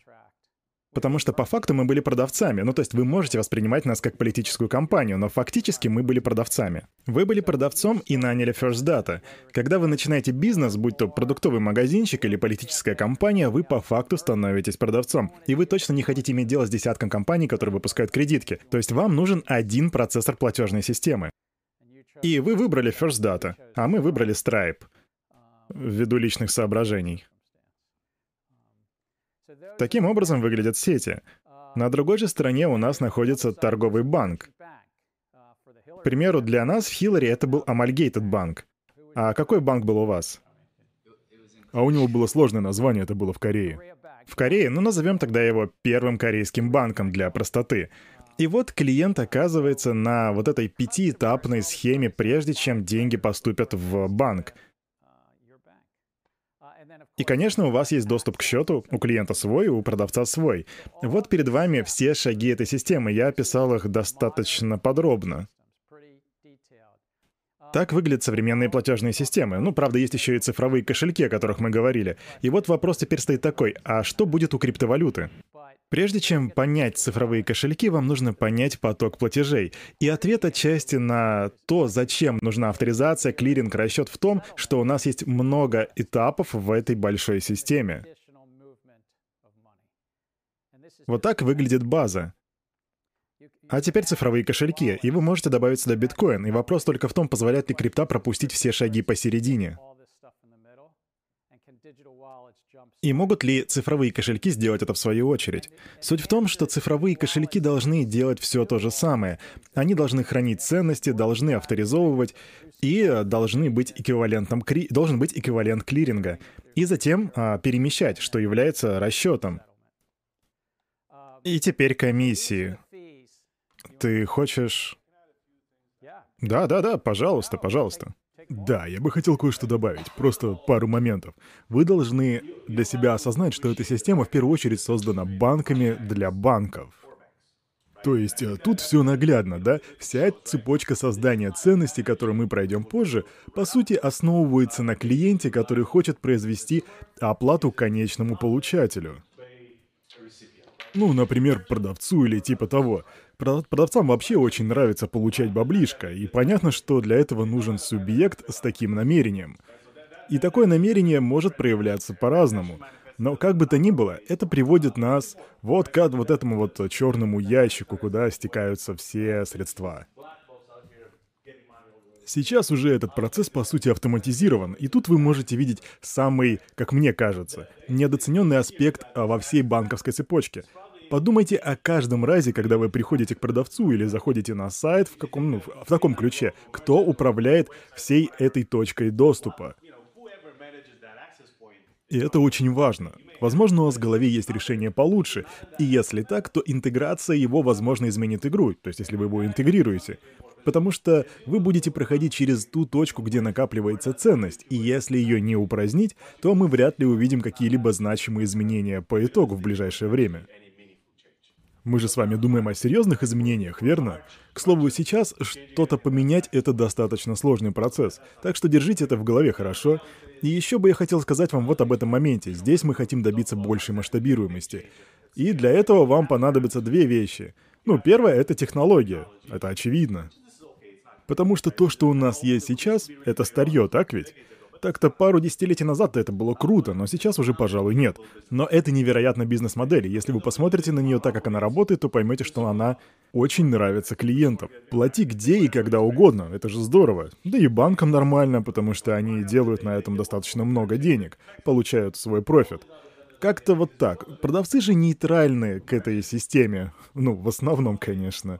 Потому что по факту мы были продавцами. Ну, то есть вы можете воспринимать нас как политическую компанию, но фактически мы были продавцами. Вы были продавцом и наняли First Data. Когда вы начинаете бизнес, будь то продуктовый магазинчик или политическая компания, вы по факту становитесь продавцом. И вы точно не хотите иметь дело с десятком компаний, которые выпускают кредитки. То есть вам нужен один процессор платежной системы. И вы выбрали First Data, а мы выбрали Stripe. Ввиду личных соображений. Таким образом выглядят сети. На другой же стороне у нас находится торговый банк. К примеру, для нас в Хиллари это был Amalgamated банк. А какой банк был у вас? А у него было сложное название, это было в Корее. В Корее, ну назовем тогда его первым корейским банком для простоты. И вот клиент оказывается на вот этой пятиэтапной схеме, прежде чем деньги поступят в банк — и, конечно, у вас есть доступ к счету, у клиента свой, у продавца свой. Вот перед вами все шаги этой системы, я описал их достаточно подробно. Так выглядят современные платежные системы. Ну, правда, есть еще и цифровые кошельки, о которых мы говорили. И вот вопрос теперь стоит такой, а что будет у криптовалюты? Прежде чем понять цифровые кошельки, вам нужно понять поток платежей. И ответ отчасти на то, зачем нужна авторизация, клиринг, расчет в том, что у нас есть много этапов в этой большой системе. Вот так выглядит база. А теперь цифровые кошельки, и вы можете добавить сюда биткоин, и вопрос только в том, позволяет ли крипта пропустить все шаги посередине. И могут ли цифровые кошельки сделать это в свою очередь? Суть в том, что цифровые кошельки должны делать все то же самое. Они должны хранить ценности, должны авторизовывать и должны быть эквивалентом должен быть эквивалент клиринга. И затем а, перемещать, что является расчетом. И теперь комиссии. Ты хочешь... Да, да, да, пожалуйста, пожалуйста. Да, я бы хотел кое-что добавить, просто пару моментов. Вы должны для себя осознать, что эта система в первую очередь создана банками для банков. То есть э, тут все наглядно, да? Вся цепочка создания ценностей, которую мы пройдем позже, по сути основывается на клиенте, который хочет произвести оплату конечному получателю. Ну, например, продавцу или типа того. Продавцам вообще очень нравится получать баблишко, и понятно, что для этого нужен субъект с таким намерением. И такое намерение может проявляться по-разному. Но как бы то ни было, это приводит нас вот к вот этому вот черному ящику, куда стекаются все средства. Сейчас уже этот процесс по сути автоматизирован, и тут вы можете видеть самый, как мне кажется, недооцененный аспект а, во всей банковской цепочке. Подумайте о каждом разе, когда вы приходите к продавцу или заходите на сайт в, каком, ну, в таком ключе, кто управляет всей этой точкой доступа. И это очень важно. Возможно, у вас в голове есть решение получше, и если так, то интеграция его, возможно, изменит игру, то есть если вы его интегрируете. Потому что вы будете проходить через ту точку, где накапливается ценность, и если ее не упразднить, то мы вряд ли увидим какие-либо значимые изменения по итогу в ближайшее время. Мы же с вами думаем о серьезных изменениях, верно? К слову, сейчас что-то поменять — это достаточно сложный процесс, так что держите это в голове, хорошо? И еще бы я хотел сказать вам вот об этом моменте. Здесь мы хотим добиться большей масштабируемости. И для этого вам понадобятся две вещи. Ну, первое — это технология. Это очевидно. Потому что то, что у нас есть сейчас, это старье, так ведь? Так-то пару десятилетий назад это было круто, но сейчас уже, пожалуй, нет. Но это невероятно бизнес-модель. Если вы посмотрите на нее так, как она работает, то поймете, что она очень нравится клиентам. Плати где и когда угодно, это же здорово. Да и банкам нормально, потому что они делают на этом достаточно много денег, получают свой профит. Как-то вот так. Продавцы же нейтральны к этой системе. Ну, в основном, конечно.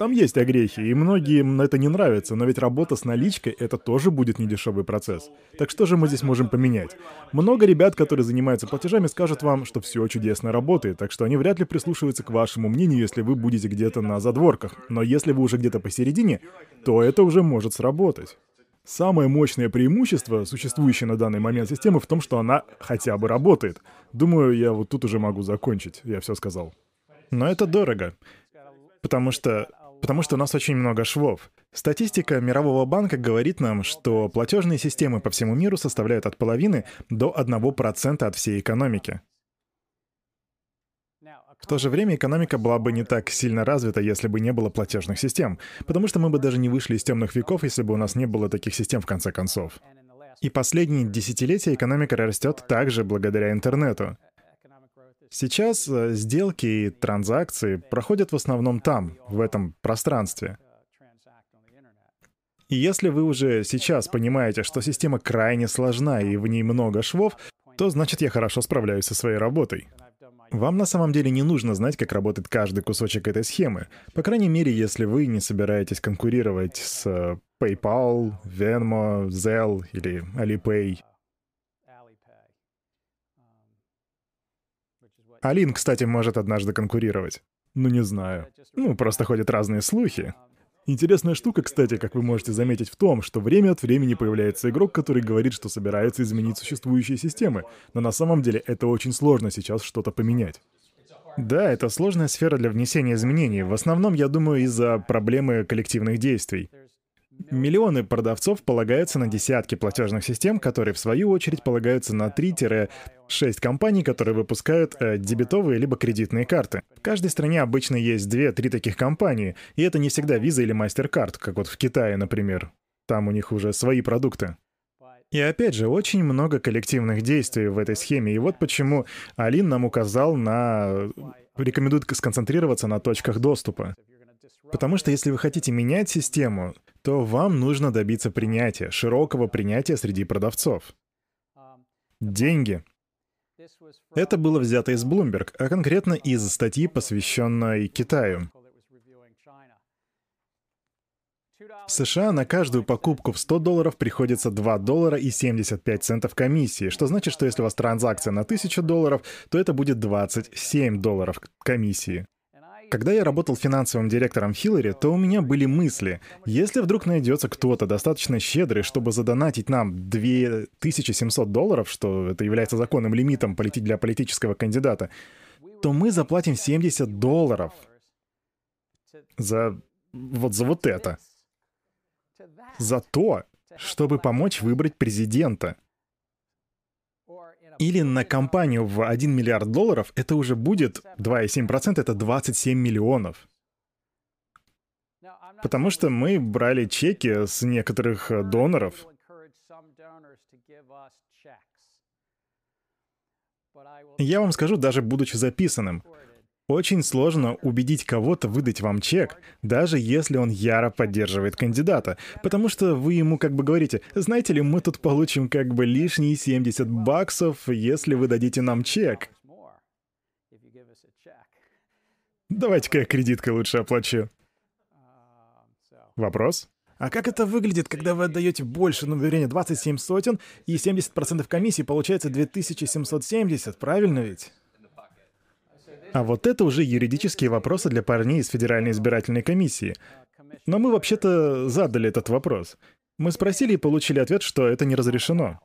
Там есть огрехи, и многим это не нравится, но ведь работа с наличкой — это тоже будет недешевый процесс. Так что же мы здесь можем поменять? Много ребят, которые занимаются платежами, скажут вам, что все чудесно работает, так что они вряд ли прислушиваются к вашему мнению, если вы будете где-то на задворках. Но если вы уже где-то посередине, то это уже может сработать. Самое мощное преимущество, существующее на данный момент системы, в том, что она хотя бы работает. Думаю, я вот тут уже могу закончить. Я все сказал. Но это дорого. Потому что Потому что у нас очень много швов. Статистика Мирового банка говорит нам, что платежные системы по всему миру составляют от половины до 1% от всей экономики. В то же время экономика была бы не так сильно развита, если бы не было платежных систем, потому что мы бы даже не вышли из темных веков, если бы у нас не было таких систем в конце концов. И последние десятилетия экономика растет также благодаря интернету. Сейчас э, сделки и транзакции проходят в основном там, в этом пространстве. И если вы уже сейчас понимаете, что система крайне сложна и в ней много швов, то значит я хорошо справляюсь со своей работой. Вам на самом деле не нужно знать, как работает каждый кусочек этой схемы. По крайней мере, если вы не собираетесь конкурировать с э, PayPal, Venmo, Zelle или Alipay. Алин, кстати, может однажды конкурировать. Ну, не знаю. Ну, просто ходят разные слухи. Интересная штука, кстати, как вы можете заметить в том, что время от времени появляется игрок, который говорит, что собирается изменить существующие системы, но на самом деле это очень сложно сейчас что-то поменять. Да, это сложная сфера для внесения изменений. В основном, я думаю, из-за проблемы коллективных действий. Миллионы продавцов полагаются на десятки платежных систем, которые в свою очередь полагаются на 3-6 компаний, которые выпускают э, дебетовые либо кредитные карты. В каждой стране обычно есть 2-3 таких компании, и это не всегда Visa или MasterCard, как вот в Китае, например. Там у них уже свои продукты. И опять же, очень много коллективных действий в этой схеме. И вот почему Алин нам указал на... рекомендует сконцентрироваться на точках доступа. Потому что если вы хотите менять систему, то вам нужно добиться принятия, широкого принятия среди продавцов. Деньги. Это было взято из Bloomberg, а конкретно из статьи, посвященной Китаю. В США на каждую покупку в 100 долларов приходится 2 доллара и 75 центов комиссии, что значит, что если у вас транзакция на 1000 долларов, то это будет 27 долларов комиссии. Когда я работал финансовым директором Хиллари, то у меня были мысли. Если вдруг найдется кто-то достаточно щедрый, чтобы задонатить нам 2700 долларов, что это является законным лимитом для политического кандидата, то мы заплатим 70 долларов за вот за вот это. За то, чтобы помочь выбрать президента. Или на компанию в 1 миллиард долларов это уже будет 2,7%, это 27 миллионов. Потому что мы брали чеки с некоторых э, доноров. Я вам скажу, даже будучи записанным, очень сложно убедить кого-то выдать вам чек, даже если он яро поддерживает кандидата, потому что вы ему как бы говорите, знаете ли, мы тут получим как бы лишние 70 баксов, если вы дадите нам чек. Давайте-ка я кредиткой лучше оплачу. Вопрос? А как это выглядит, когда вы отдаете больше, ну, вернее, 27 сотен, и 70% комиссии получается 2770, правильно ведь? А вот это уже юридические вопросы для парней из Федеральной избирательной комиссии. Но мы вообще-то задали этот вопрос. Мы спросили и получили ответ, что это не разрешено.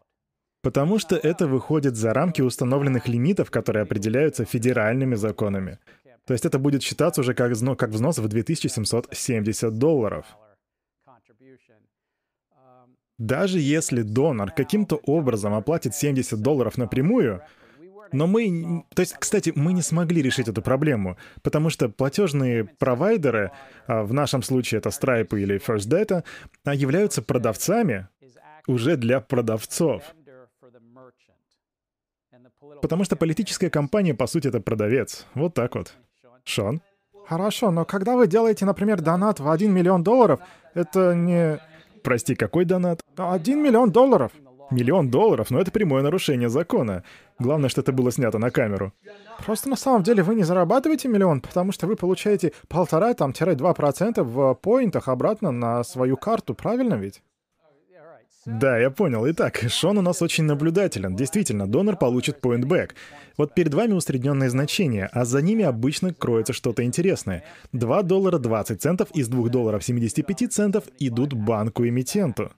Потому что это выходит за рамки установленных лимитов, которые определяются федеральными законами. То есть это будет считаться уже как, как взнос в 2770 долларов. Даже если донор каким-то образом оплатит 70 долларов напрямую, но мы... То есть, кстати, мы не смогли решить эту проблему, потому что платежные провайдеры, а, в нашем случае это Stripe или First Data, а, являются продавцами уже для продавцов. Потому что политическая компания, по сути, это продавец. Вот так вот. Шон? Хорошо, но когда вы делаете, например, донат в 1 миллион долларов, это не... Прости, какой донат? 1 миллион долларов. Миллион долларов, но это прямое нарушение закона. Главное, что это было снято на камеру. Просто на самом деле вы не зарабатываете миллион, потому что вы получаете полтора там тире два процента в поинтах обратно на свою карту, правильно ведь? Да, я понял. Итак, Шон у нас очень наблюдателен. Действительно, донор получит поинтбэк. Вот перед вами усредненные значения, а за ними обычно кроется что-то интересное. 2 доллара 20 центов из 2 долларов 75 центов идут банку-эмитенту.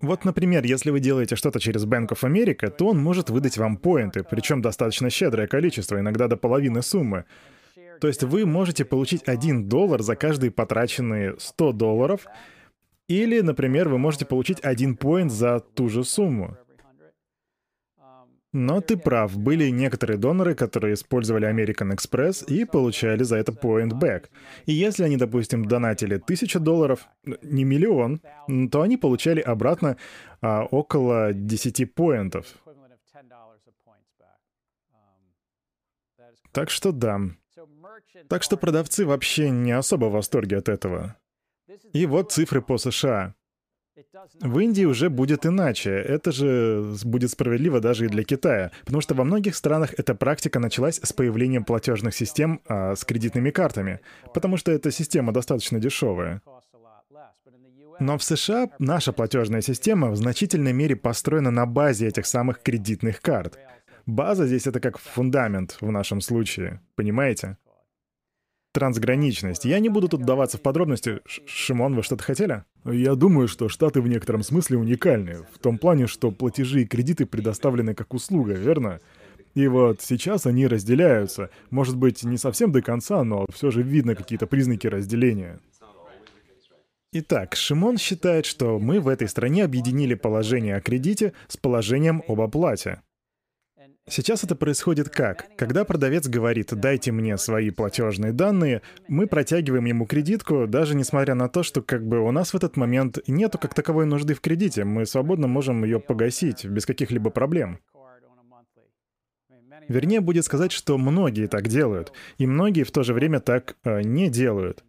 Вот, например, если вы делаете что-то через Bank of America, то он может выдать вам поинты, причем достаточно щедрое количество, иногда до половины суммы. То есть вы можете получить 1 доллар за каждые потраченные 100 долларов, или, например, вы можете получить 1 поинт за ту же сумму. Но ты прав, были некоторые доноры, которые использовали American Express и получали за это point back. И если они, допустим, донатили тысячу долларов, не миллион, то они получали обратно а, около 10 поинтов. Так что да. Так что продавцы вообще не особо в восторге от этого. И вот цифры по США. В Индии уже будет иначе. Это же будет справедливо даже и для Китая. Потому что во многих странах эта практика началась с появлением платежных систем а, с кредитными картами. Потому что эта система достаточно дешевая. Но в США наша платежная система в значительной мере построена на базе этих самых кредитных карт. База здесь это как фундамент в нашем случае, понимаете? Трансграничность. Я не буду тут вдаваться в подробности. Ш Шимон, вы что-то хотели? Я думаю, что Штаты в некотором смысле уникальны. В том плане, что платежи и кредиты предоставлены как услуга, верно? И вот сейчас они разделяются. Может быть, не совсем до конца, но все же видно какие-то признаки разделения. Итак, Шимон считает, что мы в этой стране объединили положение о кредите с положением об оплате. Сейчас это происходит как? Когда продавец говорит «дайте мне свои платежные данные», мы протягиваем ему кредитку, даже несмотря на то, что как бы у нас в этот момент нету как таковой нужды в кредите, мы свободно можем ее погасить без каких-либо проблем. Вернее, будет сказать, что многие так делают, и многие в то же время так э, не делают.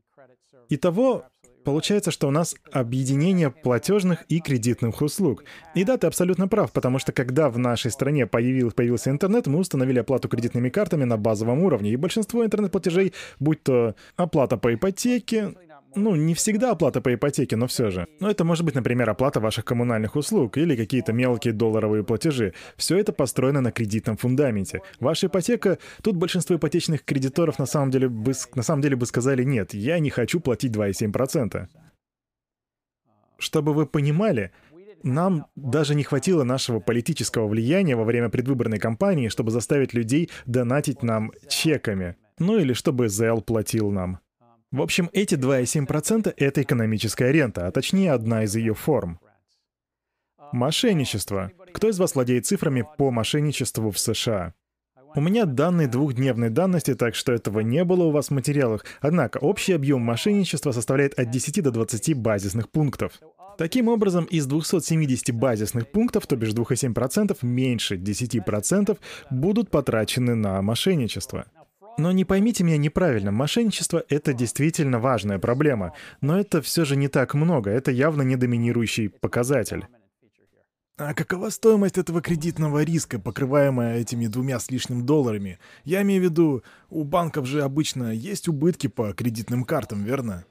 Итого, Получается, что у нас объединение платежных и кредитных услуг. И да, ты абсолютно прав, потому что когда в нашей стране появил, появился интернет, мы установили оплату кредитными картами на базовом уровне, и большинство интернет-платежей, будь то оплата по ипотеке, Ну, не всегда оплата по ипотеке, но все же. Но это может быть, например, оплата ваших коммунальных услуг или какие-то мелкие долларовые платежи. Все это построено на кредитном фундаменте. Ваша ипотека, тут большинство ипотечных кредиторов на самом деле бы, на самом деле бы сказали, нет, я не хочу платить 2,7%. Чтобы вы понимали, нам даже не хватило нашего политического влияния во время предвыборной кампании, чтобы заставить людей донатить нам чеками. Ну или чтобы ЗЛ платил нам. В общем, эти 2,7% — это экономическая рента, а точнее одна из ее форм. Мошенничество. Кто из вас владеет цифрами по мошенничеству в США? У меня данные двухдневной давности, так что этого не было у вас в материалах. Однако общий объем мошенничества составляет от 10 до 20 базисных пунктов. Таким образом, из 270 базисных пунктов, то бишь 2,7%, меньше 10% будут потрачены на мошенничество. Но не поймите меня неправильно, мошенничество — это действительно важная проблема, но это все же не так много, это явно не доминирующий показатель. А какова стоимость этого кредитного риска, покрываемая этими двумя с лишним долларами? Я имею в виду, у банков же обычно есть убытки по кредитным картам, верно?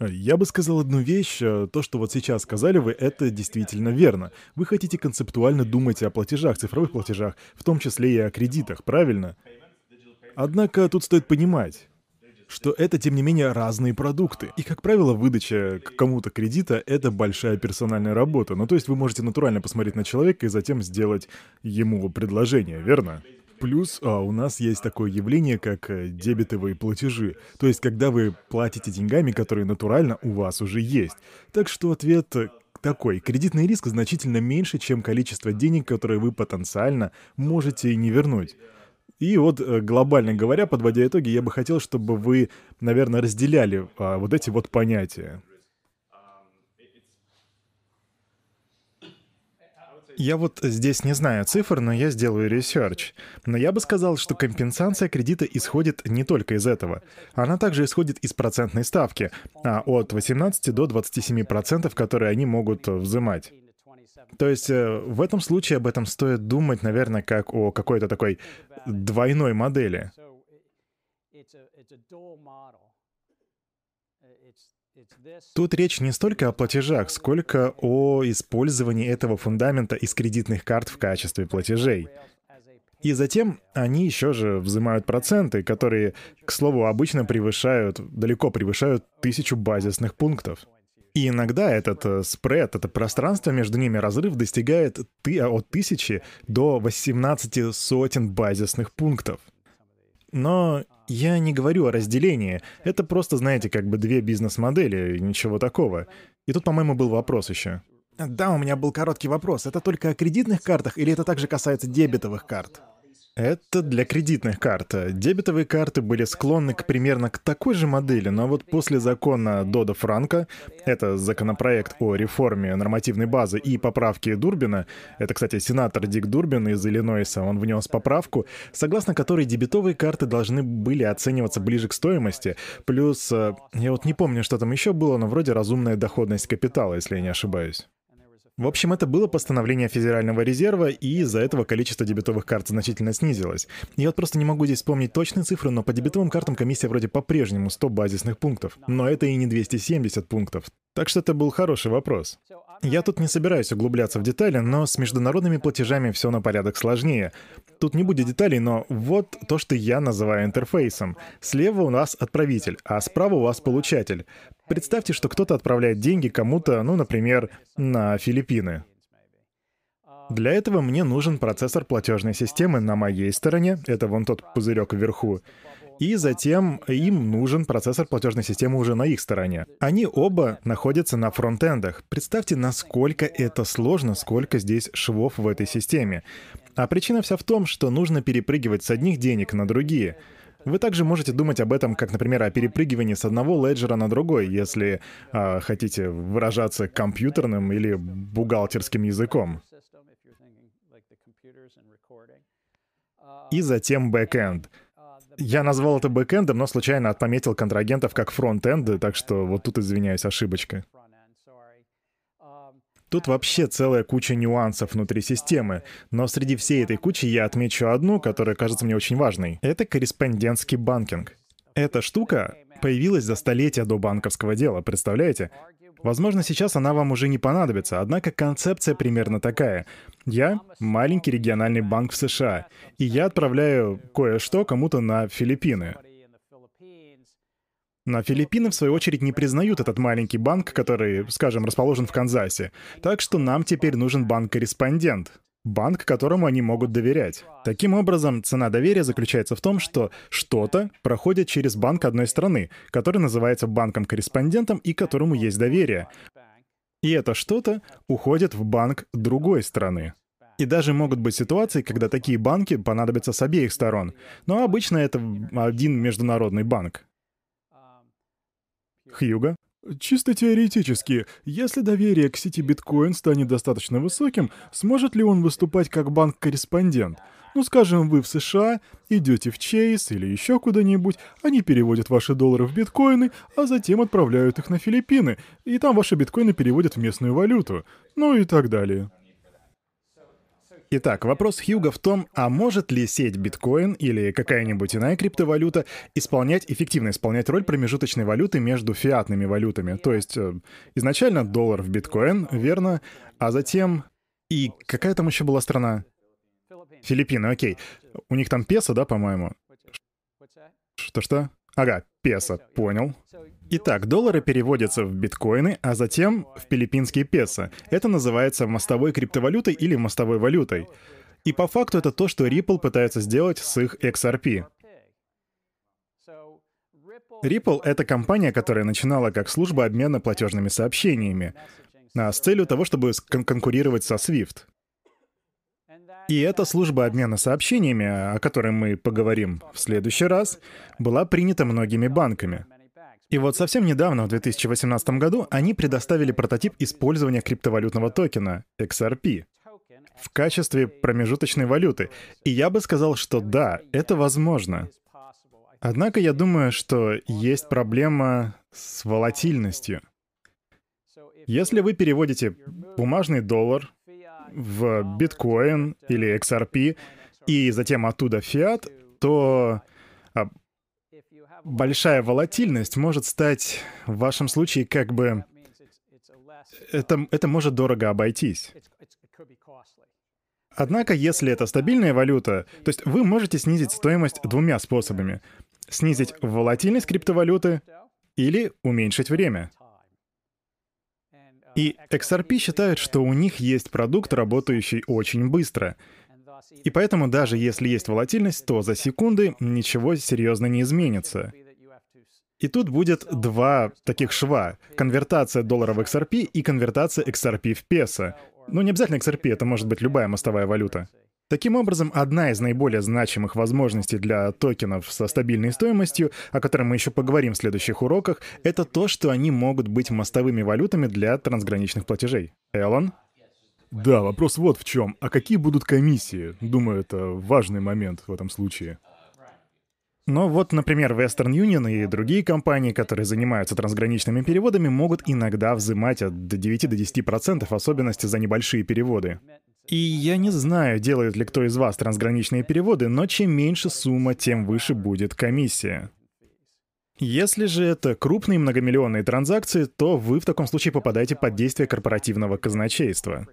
Я бы сказал одну вещь. Э, то, что вот сейчас сказали вы, это действительно верно. Вы хотите концептуально думать о платежах, цифровых платежах, в том числе и о кредитах, правильно? Однако тут стоит понимать, что это, тем не менее, разные продукты. И, как правило, выдача кому-то кредита — это большая персональная работа. Ну, то есть вы можете натурально посмотреть на человека и затем сделать ему предложение, верно? Плюс а, у нас есть такое явление, как э, дебетовые платежи. То есть, когда вы платите деньгами, которые натурально у вас уже есть. Так что ответ такой. Кредитный риск значительно меньше, чем количество денег, которые вы потенциально можете не вернуть. И вот, э, глобально говоря, подводя итоги, я бы хотел, чтобы вы, наверное, разделяли а, вот эти вот понятия. Я вот здесь не знаю цифр, но я сделаю research. Но я бы сказал, что компенсация кредита исходит не только из этого. Она также исходит из процентной ставки, а от 18 до 27 процентов, которые они могут взимать. То есть э, в этом случае об этом стоит думать, наверное, как о какой-то такой двойной модели. Тут речь не столько о платежах, сколько о использовании этого фундамента из кредитных карт в качестве платежей. И затем они еще же взимают проценты, которые, к слову, обычно превышают, далеко превышают тысячу базисных пунктов. И иногда этот э, спред, это пространство между ними, разрыв достигает а, от тысячи до 18 сотен базисных пунктов. Но я не говорю о разделении. Это просто, знаете, как бы две бизнес-модели, ничего такого. И тут, по-моему, был вопрос еще. Да, у меня был короткий вопрос. Это только о кредитных картах или это также касается дебетовых карт? Это для кредитных карт. Дебетовые карты были склонны к примерно к такой же модели, но вот после закона Дода Франка, это законопроект о реформе нормативной базы и поправке Дурбина, это, кстати, сенатор Дик Дурбин из Иллинойса, он внес поправку, согласно которой дебетовые карты должны были оцениваться ближе к стоимости, плюс, э, я вот не помню, что там еще было, но вроде разумная доходность капитала, если я не ошибаюсь. В общем, это было постановление Федерального резерва, и из-за этого количество дебетовых карт значительно снизилось. Я вот просто не могу здесь вспомнить точные цифры, но по дебетовым картам комиссия вроде по-прежнему 100 базисных пунктов. Но это и не 270 пунктов. Так что это был хороший вопрос. Я тут не собираюсь углубляться в детали, но с международными платежами все на порядок сложнее. Тут не будет деталей, но вот то, что я называю интерфейсом. Слева у нас отправитель, а справа у вас получатель. Представьте, что кто-то отправляет деньги кому-то, ну, например, на Филиппины. Для этого мне нужен процессор платежной системы на моей стороне, это вон тот пузырек вверху, и затем им нужен процессор платежной системы уже на их стороне. Они оба находятся на фронтендах. Представьте, насколько это сложно, сколько здесь швов в этой системе. А причина вся в том, что нужно перепрыгивать с одних денег на другие. Вы также можете думать об этом, как, например, о перепрыгивании с одного леджера на другой, если э, хотите выражаться компьютерным или бухгалтерским языком. И затем бэкэнд. Я назвал это бэкэндом, но случайно отметил контрагентов как фронтенды, так что вот тут извиняюсь, ошибочка. Тут вообще целая куча нюансов внутри системы, но среди всей этой кучи я отмечу одну, которая кажется мне очень важной. Это корреспондентский банкинг. Эта штука появилась за столетия до банковского дела, представляете? Возможно, сейчас она вам уже не понадобится, однако концепция примерно такая. Я — маленький региональный банк в США, и я отправляю кое-что кому-то на Филиппины. На Филиппины, в свою очередь, не признают этот маленький банк, который, скажем, расположен в Канзасе. Так что нам теперь нужен банк-корреспондент. Банк, которому они могут доверять. Таким образом, цена доверия заключается в том, что что-то проходит через банк одной страны, который называется банком-корреспондентом и которому есть доверие. И это что-то уходит в банк другой страны. И даже могут быть ситуации, когда такие банки понадобятся с обеих сторон. Но обычно это один международный банк. Хьюга? Чисто теоретически, если доверие к сети биткоин станет достаточно высоким, сможет ли он выступать как банк-корреспондент? Ну, скажем, вы в США, идете в Чейз или еще куда-нибудь, они переводят ваши доллары в биткоины, а затем отправляют их на Филиппины, и там ваши биткоины переводят в местную валюту, ну и так далее. Итак, вопрос Хьюга в том, а может ли сеть биткоин или какая-нибудь иная криптовалюта исполнять, эффективно исполнять роль промежуточной валюты между фиатными валютами? То есть э, изначально доллар в биткоин, верно, а затем... И какая там еще была страна? Филиппины, окей. У них там песо, да, по-моему? Что-что? Ага, песо, понял. Итак, доллары переводятся в биткоины, а затем в филиппинские песо. Это называется мостовой криптовалютой или мостовой валютой. И по факту это то, что Ripple пытается сделать с их XRP. Ripple — это компания, которая начинала как служба обмена платежными сообщениями, а с целью того, чтобы кон конкурировать со SWIFT. И эта служба обмена сообщениями, о которой мы поговорим в следующий раз, была принята многими банками. И вот совсем недавно, в 2018 году, они предоставили прототип использования криптовалютного токена XRP в качестве промежуточной валюты. И я бы сказал, что да, это возможно. Однако я думаю, что есть проблема с волатильностью. Если вы переводите бумажный доллар в биткоин или XRP и затем оттуда фиат, то а, большая волатильность может стать в вашем случае как бы... Это, это может дорого обойтись. Однако, если это стабильная валюта, то есть вы можете снизить стоимость двумя способами. Снизить волатильность криптовалюты или уменьшить время. И XRP считают, что у них есть продукт, работающий очень быстро — и поэтому даже если есть волатильность, то за секунды ничего серьезно не изменится. И тут будет два таких шва. Конвертация доллара в XRP и конвертация XRP в песо. Ну, не обязательно XRP, это может быть любая мостовая валюта. Таким образом, одна из наиболее значимых возможностей для токенов со стабильной стоимостью, о которой мы еще поговорим в следующих уроках, это то, что они могут быть мостовыми валютами для трансграничных платежей. Эллен? Да, вопрос вот в чем. А какие будут комиссии? Думаю, это важный момент в этом случае. Но вот, например, Western Union и другие компании, которые занимаются трансграничными переводами, могут иногда взимать от 9 до 10%, особенности за небольшие переводы. И я не знаю, делает ли кто из вас трансграничные переводы, но чем меньше сумма, тем выше будет комиссия. Если же это крупные многомиллионные транзакции, то вы в таком случае попадаете под действие корпоративного казначейства.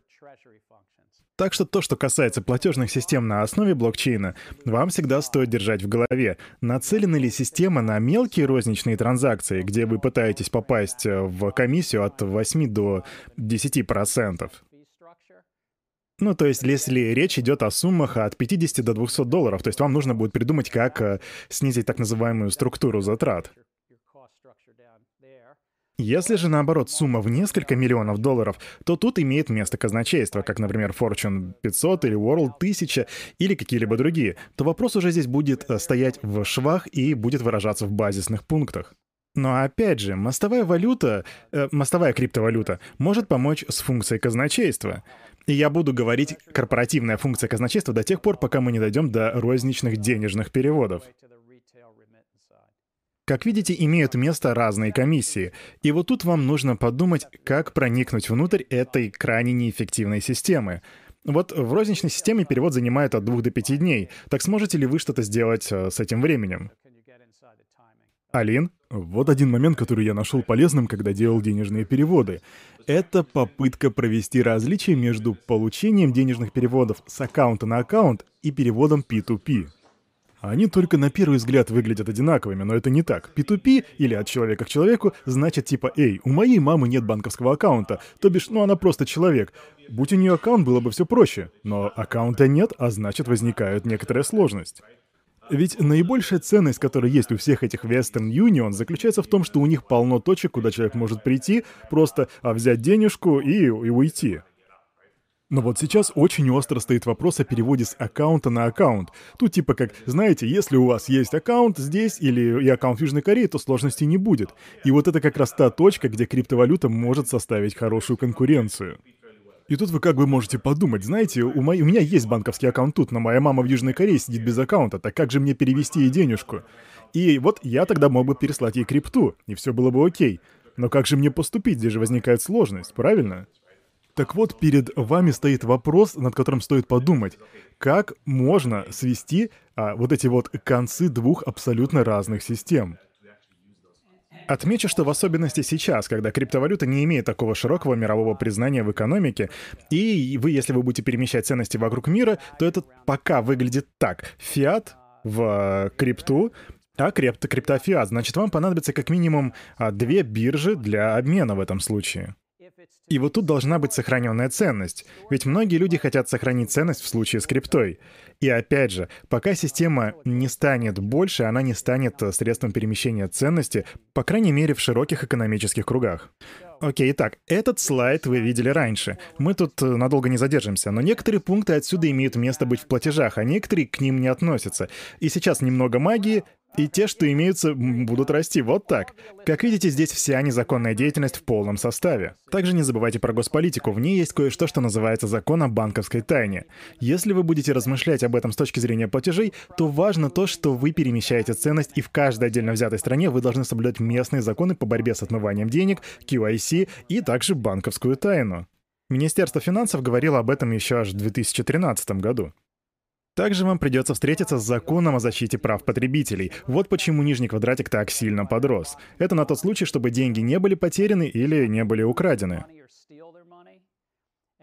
Так что то, что касается платежных систем на основе блокчейна, вам всегда стоит держать в голове, нацелены ли система на мелкие розничные транзакции, где вы пытаетесь попасть э, в комиссию от 8 до 10%. Ну, то есть, если речь идет о суммах от 50 до 200 долларов, то есть вам нужно будет придумать, как э, снизить так называемую структуру затрат. Если же, наоборот, сумма в несколько миллионов долларов, то тут имеет место казначейство, как, например, Fortune 500 или World 1000 или какие-либо другие, то вопрос уже здесь будет э, стоять в швах и будет выражаться в базисных пунктах. Но опять же, мостовая валюта, э, мостовая криптовалюта может помочь с функцией казначейства. И я буду говорить корпоративная функция казначейства до тех пор, пока мы не дойдем до розничных денежных переводов. Как видите, имеют место разные комиссии. И вот тут вам нужно подумать, как проникнуть внутрь этой крайне неэффективной системы. Вот в розничной системе перевод занимает от двух до пяти дней. Так сможете ли вы что-то сделать э, с этим временем? Алин? Вот один момент, который я нашел полезным, когда делал денежные переводы. Это попытка провести различие между получением денежных переводов с аккаунта на аккаунт и переводом P2P. Они только на первый взгляд выглядят одинаковыми, но это не так. P2P, или от человека к человеку, значит типа «Эй, у моей мамы нет банковского аккаунта», то бишь, ну она просто человек. Будь у нее аккаунт, было бы все проще. Но аккаунта нет, а значит возникает некоторая сложность. Ведь наибольшая ценность, которая есть у всех этих Western Union, заключается в том, что у них полно точек, куда человек может прийти, просто а, взять денежку и, и уйти. Но вот сейчас очень остро стоит вопрос о переводе с аккаунта на аккаунт. Тут типа как, знаете, если у вас есть аккаунт здесь или и аккаунт в Южной Корее, то сложностей не будет. И вот это как раз та точка, где криптовалюта может составить хорошую конкуренцию. И тут вы как бы можете подумать, знаете, у, моей, у меня есть банковский аккаунт тут, но моя мама в Южной Корее сидит без аккаунта, так как же мне перевести ей денежку? И вот я тогда мог бы переслать ей крипту, и все было бы окей. Но как же мне поступить, здесь же возникает сложность, правильно? Так вот, перед вами стоит вопрос, над которым стоит подумать. Как можно свести а, вот эти вот концы двух абсолютно разных систем? Отмечу, что в особенности сейчас, когда криптовалюта не имеет такого широкого мирового признания в экономике, и вы, если вы будете перемещать ценности вокруг мира, то это пока выглядит так. Фиат в крипту, а крипто, криптофиат. Значит, вам понадобится как минимум а, две биржи для обмена в этом случае. И вот тут должна быть сохраненная ценность. Ведь многие люди хотят сохранить ценность в случае с криптой. И опять же, пока система не станет больше, она не станет э, средством перемещения ценности, по крайней мере, в широких экономических кругах. Окей, итак, этот слайд вы видели раньше. Мы тут э, надолго не задержимся, но некоторые пункты отсюда имеют место быть в платежах, а некоторые к ним не относятся. И сейчас немного магии, и те, что имеются, будут расти вот так. Как видите, здесь вся незаконная деятельность в полном составе. Также не забывайте про госполитику. В ней есть кое-что, что называется закон о банковской тайне. Если вы будете размышлять об этом с точки зрения платежей, то важно то, что вы перемещаете ценность, и в каждой отдельно взятой стране вы должны соблюдать местные законы по борьбе с отмыванием денег, QIC и также банковскую тайну. Министерство финансов говорило об этом еще аж в 2013 году. Также вам придется встретиться с законом о защите прав потребителей. Вот почему нижний квадратик так сильно подрос. Это на тот случай, чтобы деньги не были потеряны или не были украдены.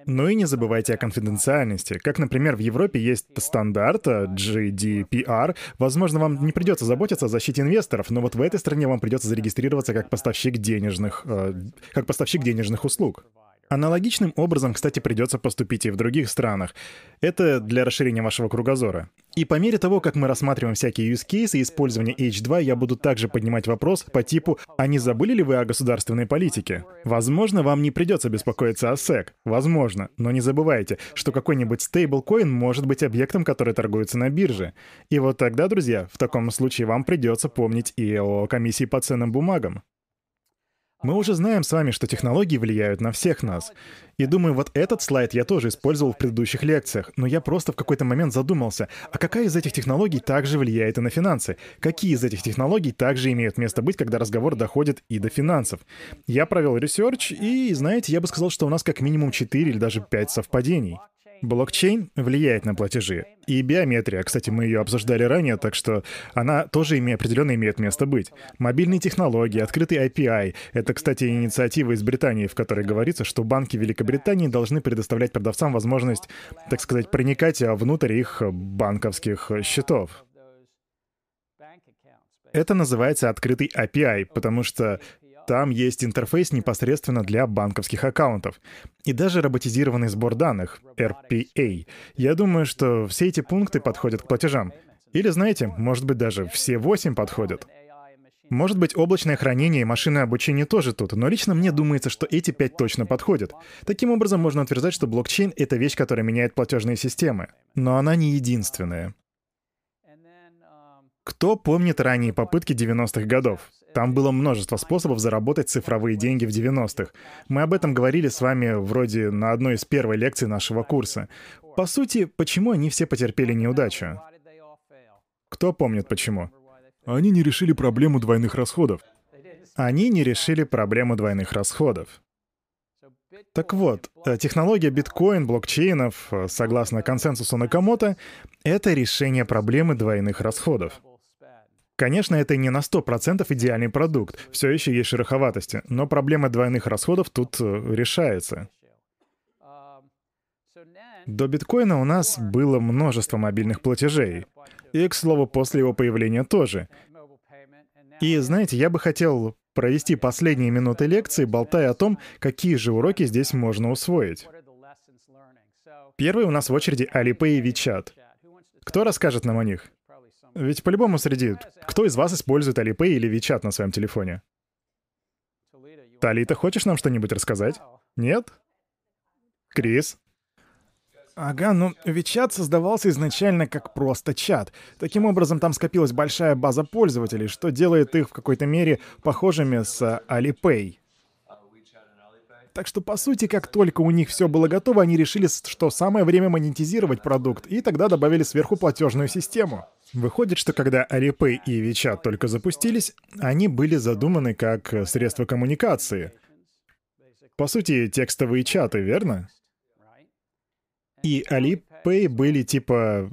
Ну и не забывайте о конфиденциальности. Как, например, в Европе есть стандарт GDPR. Возможно, вам не придется заботиться о защите инвесторов, но вот в этой стране вам придется зарегистрироваться как поставщик денежных, э, как поставщик денежных услуг. Аналогичным образом, кстати, придется поступить и в других странах. Это для расширения вашего кругозора. И по мере того, как мы рассматриваем всякие use cases использования H2, я буду также поднимать вопрос по типу «А не забыли ли вы о государственной политике?» Возможно, вам не придется беспокоиться о SEC. Возможно. Но не забывайте, что какой-нибудь стейблкоин может быть объектом, который торгуется на бирже. И вот тогда, друзья, в таком случае вам придется помнить и о комиссии по ценным бумагам. Мы уже знаем с вами, что технологии влияют на всех нас. И думаю, вот этот слайд я тоже использовал в предыдущих лекциях, но я просто в какой-то момент задумался, а какая из этих технологий также влияет и на финансы? Какие из этих технологий также имеют место быть, когда разговор доходит и до финансов? Я провел research, и, знаете, я бы сказал, что у нас как минимум 4 или даже 5 совпадений. Блокчейн влияет на платежи. И биометрия, кстати, мы ее обсуждали ранее, так что она тоже име, определенно имеет место быть. Мобильные технологии, открытый API — это, кстати, инициатива из Британии, в которой говорится, что банки Великобритании должны предоставлять продавцам возможность, так сказать, проникать внутрь их банковских счетов. Это называется открытый API, потому что там есть интерфейс непосредственно для банковских аккаунтов. И даже роботизированный сбор данных, RPA. Я думаю, что все эти пункты подходят к платежам. Или, знаете, может быть, даже все восемь подходят. Может быть, облачное хранение и машинное обучение тоже тут, но лично мне думается, что эти пять точно подходят. Таким образом, можно утверждать, что блокчейн — это вещь, которая меняет платежные системы. Но она не единственная. Кто помнит ранние попытки 90-х годов? Там было множество способов заработать цифровые деньги в 90-х. Мы об этом говорили с вами вроде на одной из первой лекций нашего курса. По сути, почему они все потерпели неудачу? Кто помнит почему? Они не решили проблему двойных расходов. Они не решили проблему двойных расходов. Так вот, э, технология биткоин, блокчейнов, э, согласно консенсусу Накамото, это решение проблемы двойных расходов. Конечно, это не на 100% идеальный продукт, все еще есть шероховатости, но проблема двойных расходов тут э, решается. До биткоина у нас было множество мобильных платежей. И, к слову, после его появления тоже. И, знаете, я бы хотел провести последние минуты лекции, болтая о том, какие же уроки здесь можно усвоить. Первый у нас в очереди Alipay и WeChat. Кто расскажет нам о них? Ведь по-любому среди... Кто из вас использует Alipay или WeChat на своем телефоне? Талита, хочешь нам что-нибудь рассказать? Нет? Крис? Ага, ну WeChat создавался изначально как просто чат. Таким образом, там скопилась большая база пользователей, что делает их в какой-то мере похожими с Alipay. Так что, по сути, как только у них все было готово, они решили, что самое время монетизировать продукт, и тогда добавили сверху платежную систему. Выходит, что когда Alipay и WeChat только запустились, они были задуманы как средство коммуникации. По сути, текстовые чаты, верно? И Alipay были типа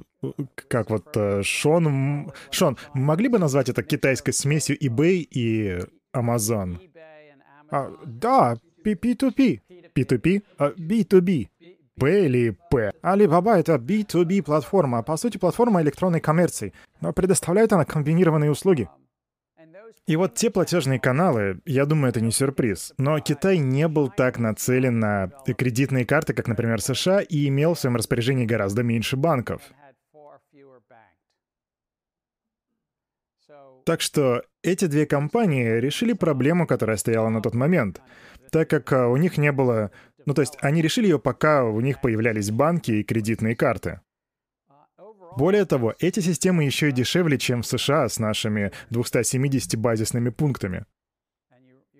как вот э, Шон... Шон, могли бы назвать это китайской смесью eBay и Amazon? А, да, P2P. P2P? А, B2B. P или P? Alibaba — это B2B платформа, по сути, платформа электронной коммерции, но предоставляет она комбинированные услуги. И вот те платежные каналы, я думаю, это не сюрприз, но Китай не был так нацелен на кредитные карты, как, например, США, и имел в своем распоряжении гораздо меньше банков. Так что эти две компании решили проблему, которая стояла на тот момент, так как а, у них не было... Ну, то есть они решили ее, пока у них появлялись банки и кредитные карты. Более того, эти системы еще и дешевле, чем в США с нашими 270 базисными пунктами.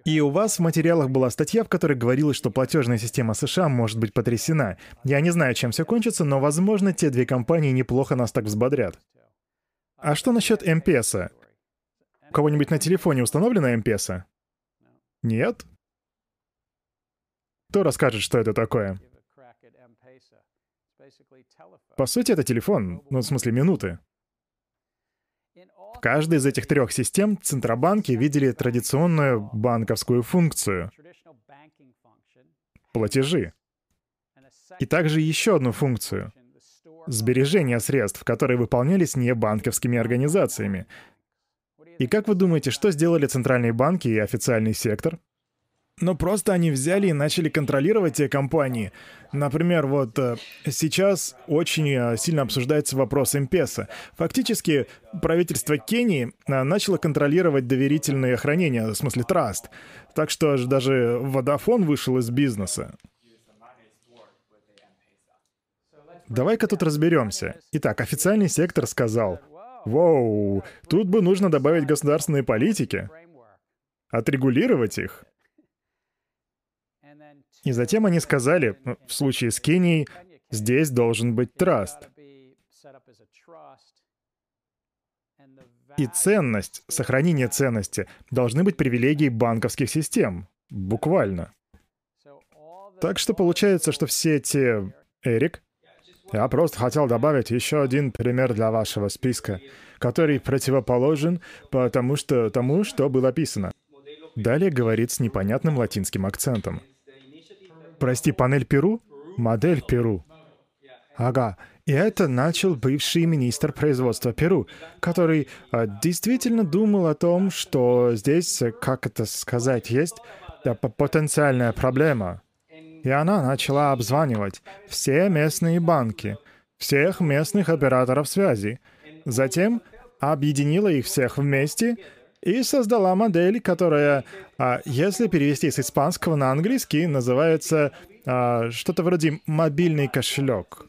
И у вас в материалах была статья, в которой говорилось, что платежная система США может быть потрясена. Я не знаю, чем все кончится, но, возможно, те две компании неплохо нас так взбодрят. А что насчет МПСа? У кого-нибудь на телефоне установлена МПСа? Нет? Кто расскажет, что это такое? По сути, это телефон, ну, в смысле, минуты. В каждой из этих трех систем Центробанки видели традиционную банковскую функцию — платежи. И также еще одну функцию — сбережение средств, которые выполнялись не банковскими организациями. И как вы думаете, что сделали центральные банки и официальный сектор? Ну, просто они взяли и начали контролировать те компании. Например, вот э, сейчас очень э, сильно обсуждается вопрос МПЕСа. Фактически, правительство Кении э, начало контролировать доверительное хранение, в смысле траст. Так что даже Водофон вышел из бизнеса. Давай-ка тут разберемся. Итак, официальный сектор сказал, «Воу, тут бы нужно добавить государственные политики, отрегулировать их». И затем они сказали, ну, в случае с Кенией, здесь должен быть траст. И ценность, сохранение ценности должны быть привилегией банковских систем. Буквально. Так что получается, что все эти... Эрик? Я просто хотел добавить еще один пример для вашего списка, который противоположен потому что тому, что было описано. Далее говорит с непонятным латинским акцентом. Прости, панель Перу? Модель Перу. Ага. И это начал бывший министр производства Перу, который э, действительно думал о том, что здесь, как это сказать, есть да, потенциальная проблема. И она начала обзванивать все местные банки, всех местных операторов связи. Затем объединила их всех вместе и создала модель, которая, а, если перевести с испанского на английский, называется а, что-то вроде «мобильный кошелек».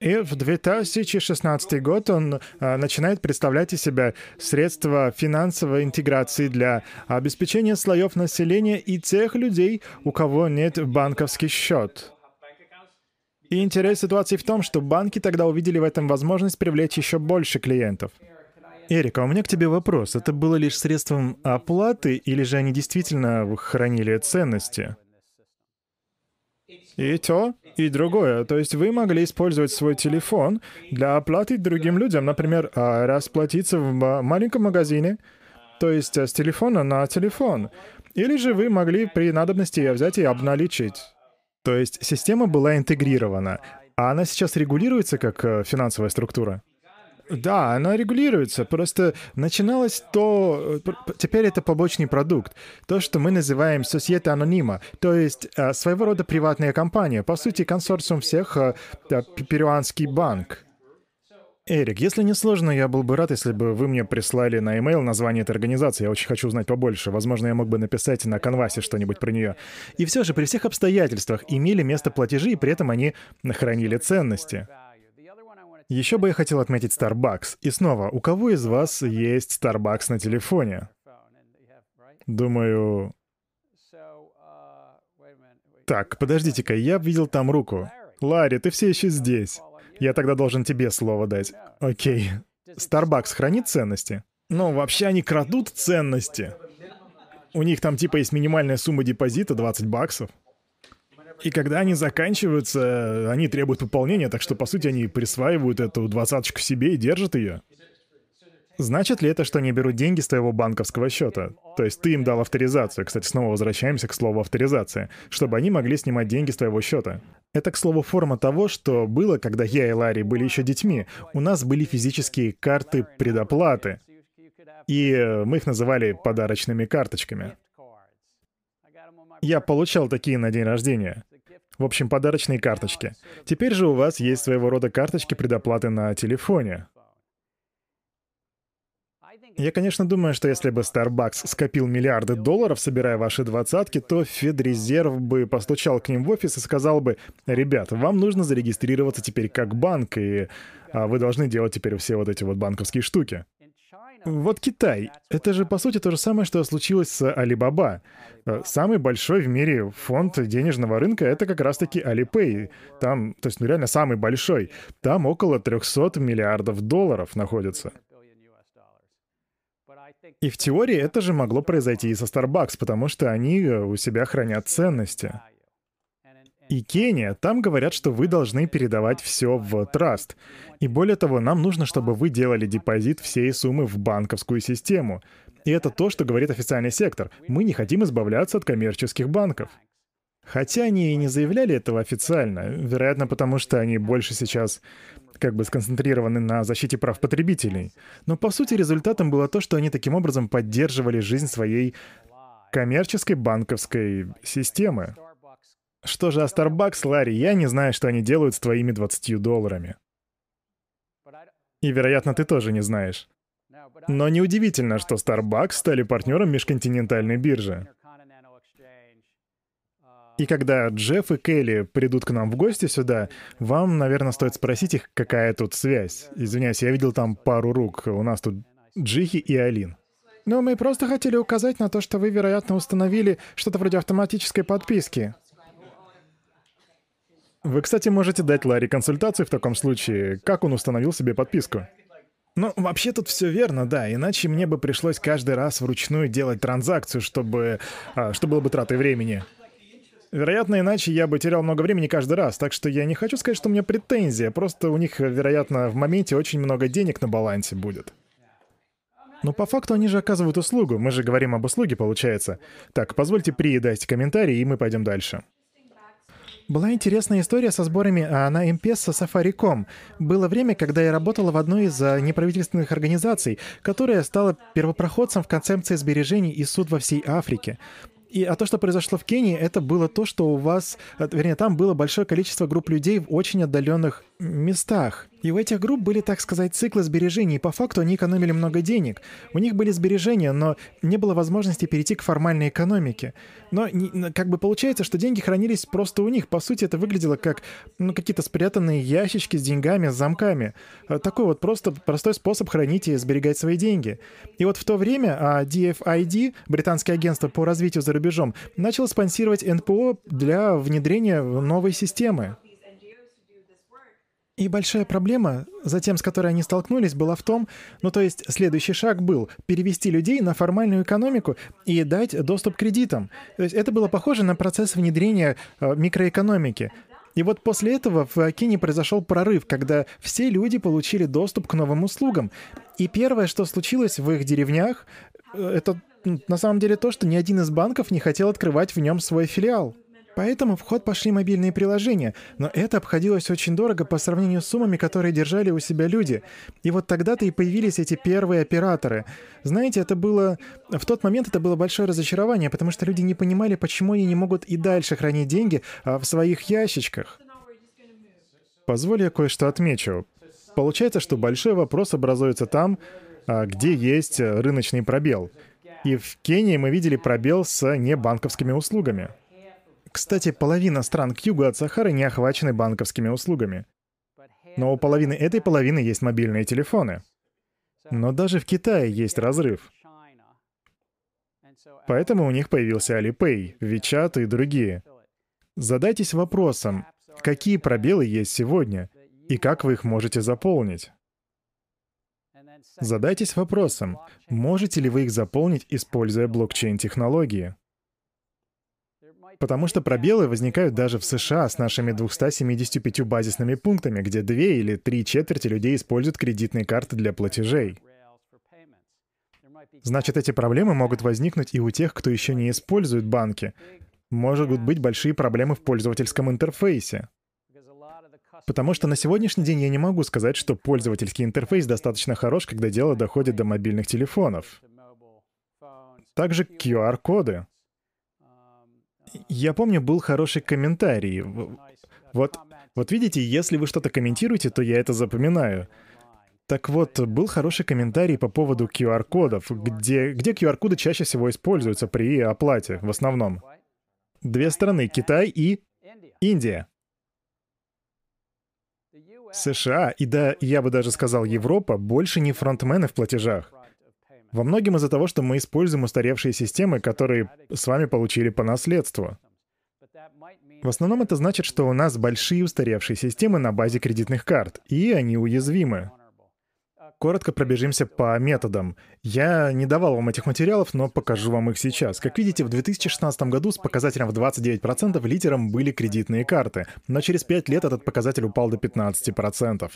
И в 2016 год он а, начинает представлять из себя средства финансовой интеграции для обеспечения слоев населения и тех людей, у кого нет банковский счет. И интерес ситуации в том, что банки тогда увидели в этом возможность привлечь еще больше клиентов — Эрика, у меня к тебе вопрос. Это было лишь средством оплаты или же они действительно хранили ценности? И то, и другое. То есть вы могли использовать свой телефон для оплаты другим людям. Например, а, расплатиться в маленьком магазине, то есть э, с телефона на телефон. Или же вы могли при надобности взять и обналичить. То есть система была интегрирована, а она сейчас регулируется как э, финансовая структура? Да, она регулируется. Просто начиналось то... Э, теперь это побочный продукт. То, что мы называем Societe Anonyma. То есть э, своего рода приватная компания. По сути, консорциум всех перуанский банк. Эрик, если не сложно, я был бы рад, если бы вы мне прислали на e-mail название этой организации. Я очень хочу узнать побольше. Возможно, я мог бы написать на конвасе что-нибудь про нее. И все же, при всех обстоятельствах имели место платежи, и при этом они хранили ценности. Еще бы я хотел отметить Starbucks. И снова, у кого из вас есть Starbucks на телефоне? Думаю... Так, подождите-ка, я видел там руку. Ларри, ты все еще здесь. Я тогда должен тебе слово дать. Окей. Starbucks хранит ценности? Ну, вообще они крадут ценности. У них там типа есть минимальная сумма депозита 20 баксов. И когда они заканчиваются, они требуют пополнения, так что, по сути, они присваивают эту двадцаточку себе и держат ее. Значит ли это, что они берут деньги с твоего банковского счета? То есть ты им дал авторизацию. Кстати, снова возвращаемся к слову авторизация. Чтобы они могли снимать деньги с твоего счета. Это, к слову, форма того, что было, когда я и Ларри были еще детьми. У нас были физические карты предоплаты. И э, мы их называли подарочными карточками. Я получал такие на день рождения. В общем, подарочные карточки. Теперь же у вас есть своего рода карточки предоплаты на телефоне. Я, конечно, думаю, что если бы Starbucks скопил миллиарды долларов, собирая ваши двадцатки, то Федрезерв бы постучал к ним в офис и сказал бы, «Ребят, вам нужно зарегистрироваться теперь как банк, и а, вы должны делать теперь все вот эти вот банковские штуки». Вот Китай. Это же, по сути, то же самое, что случилось с Alibaba. Э, самый большой в мире фонд денежного рынка — это как раз-таки Alipay. Там, то есть, ну реально самый большой. Там около 300 миллиардов долларов находится. И в теории это же могло произойти и со Starbucks, потому что они э, у себя хранят ценности. И Кения, там говорят, что вы должны передавать все в траст. И более того, нам нужно, чтобы вы делали депозит всей суммы в банковскую систему. И это то, что говорит официальный сектор. Мы не хотим избавляться от коммерческих банков. Хотя они и не заявляли этого официально, вероятно, потому что они больше сейчас как бы сконцентрированы на защите прав потребителей. Но по сути результатом было то, что они таким образом поддерживали жизнь своей коммерческой банковской системы. Что же о Starbucks, Ларри, я не знаю, что они делают с твоими 20 долларами. И, вероятно, ты тоже не знаешь. Но неудивительно, что Starbucks стали партнером межконтинентальной биржи. И когда Джефф и Келли придут к нам в гости сюда, вам, наверное, стоит спросить их, какая тут связь. Извиняюсь, я видел там пару рук. У нас тут Джихи и Алин. Ну, мы просто хотели указать на то, что вы, вероятно, установили что-то вроде автоматической подписки. Вы, кстати, можете дать Ларри консультацию в таком случае, как он установил себе подписку. Ну, вообще тут все верно, да, иначе мне бы пришлось каждый раз вручную делать транзакцию, чтобы... А, что было бы тратой времени. Вероятно, иначе я бы терял много времени каждый раз, так что я не хочу сказать, что у меня претензия, просто у них, вероятно, в моменте очень много денег на балансе будет. Но по факту они же оказывают услугу, мы же говорим об услуге, получается. Так, позвольте При дать комментарий, и мы пойдем дальше. Была интересная история со сборами на M-Pesa Safaricom. Было время, когда я работала в одной из а, неправительственных организаций, которая стала первопроходцем в концепции сбережений и суд во всей Африке. И, а то, что произошло в Кении, это было то, что у вас, э, вернее, там было большое количество групп людей в очень отдаленных местах. И у этих групп были, так сказать, циклы сбережений, и по факту они экономили много денег. У них были сбережения, но не было возможности перейти к формальной экономике. Но как бы получается, что деньги хранились просто у них. По сути, это выглядело как ну, какие-то спрятанные ящички с деньгами, с замками. Э, такой вот просто простой способ хранить и сберегать свои деньги. И вот в то время а, DFID, британское агентство по развитию за рубежом, начало спонсировать НПО для внедрения новой системы. И большая проблема, затем с которой они столкнулись, была в том, ну то есть следующий шаг был перевести людей на формальную экономику и дать доступ к кредитам. То есть это было похоже на процесс внедрения э, микроэкономики. И вот после этого в Кении произошел прорыв, когда все люди получили доступ к новым услугам. И первое, что случилось в их деревнях, э, это на самом деле то, что ни один из банков не хотел открывать в нем свой филиал. Поэтому в ход пошли мобильные приложения, но это обходилось очень дорого по сравнению с суммами, которые держали у себя люди. И вот тогда-то и появились эти первые операторы. Знаете, это было... В тот момент это было большое разочарование, потому что люди не понимали, почему они не могут и дальше хранить деньги а в своих ящичках. Позволь я кое-что отмечу. Получается, что большой вопрос образуется там, а, где есть рыночный пробел. И в Кении мы видели пробел с небанковскими услугами. Кстати, половина стран к югу от Сахары не охвачены банковскими услугами. Но у половины этой половины есть мобильные телефоны. Но даже в Китае есть разрыв. Поэтому у них появился Alipay, WeChat и другие. Задайтесь вопросом, какие пробелы есть сегодня и как вы их можете заполнить. Задайтесь вопросом, можете ли вы их заполнить, используя блокчейн-технологии. Потому что пробелы возникают даже в США с нашими 275 базисными пунктами, где две или три четверти людей используют кредитные карты для платежей. Значит, эти проблемы могут возникнуть и у тех, кто еще не использует банки. Могут быть большие проблемы в пользовательском интерфейсе. Потому что на сегодняшний день я не могу сказать, что пользовательский интерфейс достаточно хорош, когда дело доходит до мобильных телефонов. Также QR-коды. Я помню, был хороший комментарий. Вот, вот видите, если вы что-то комментируете, то я это запоминаю. Так вот, был хороший комментарий по поводу QR-кодов, где, где QR-коды чаще всего используются при оплате в основном. Две страны, Китай и Индия. США и да, я бы даже сказал Европа, больше не фронтмены в платежах. Во многом из-за того, что мы используем устаревшие системы, которые с вами получили по наследству. В основном это значит, что у нас большие устаревшие системы на базе кредитных карт, и они уязвимы. Коротко пробежимся по методам. Я не давал вам этих материалов, но покажу вам их сейчас. Как видите, в 2016 году с показателем в 29% лидером были кредитные карты, но через 5 лет этот показатель упал до 15%.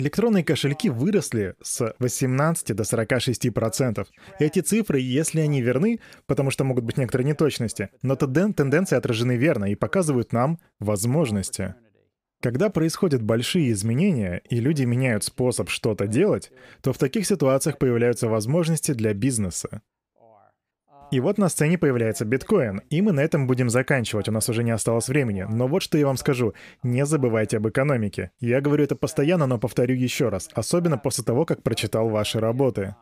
Электронные кошельки выросли с 18 до 46%. Эти цифры, если они верны, потому что могут быть некоторые неточности, но тенденции отражены верно и показывают нам возможности. Когда происходят большие изменения, и люди меняют способ что-то делать, то в таких ситуациях появляются возможности для бизнеса. И вот на сцене появляется биткоин, и мы на этом будем заканчивать, у нас уже не осталось времени. Но вот что я вам скажу, не забывайте об экономике. Я говорю это постоянно, но повторю еще раз, особенно после того, как прочитал ваши работы.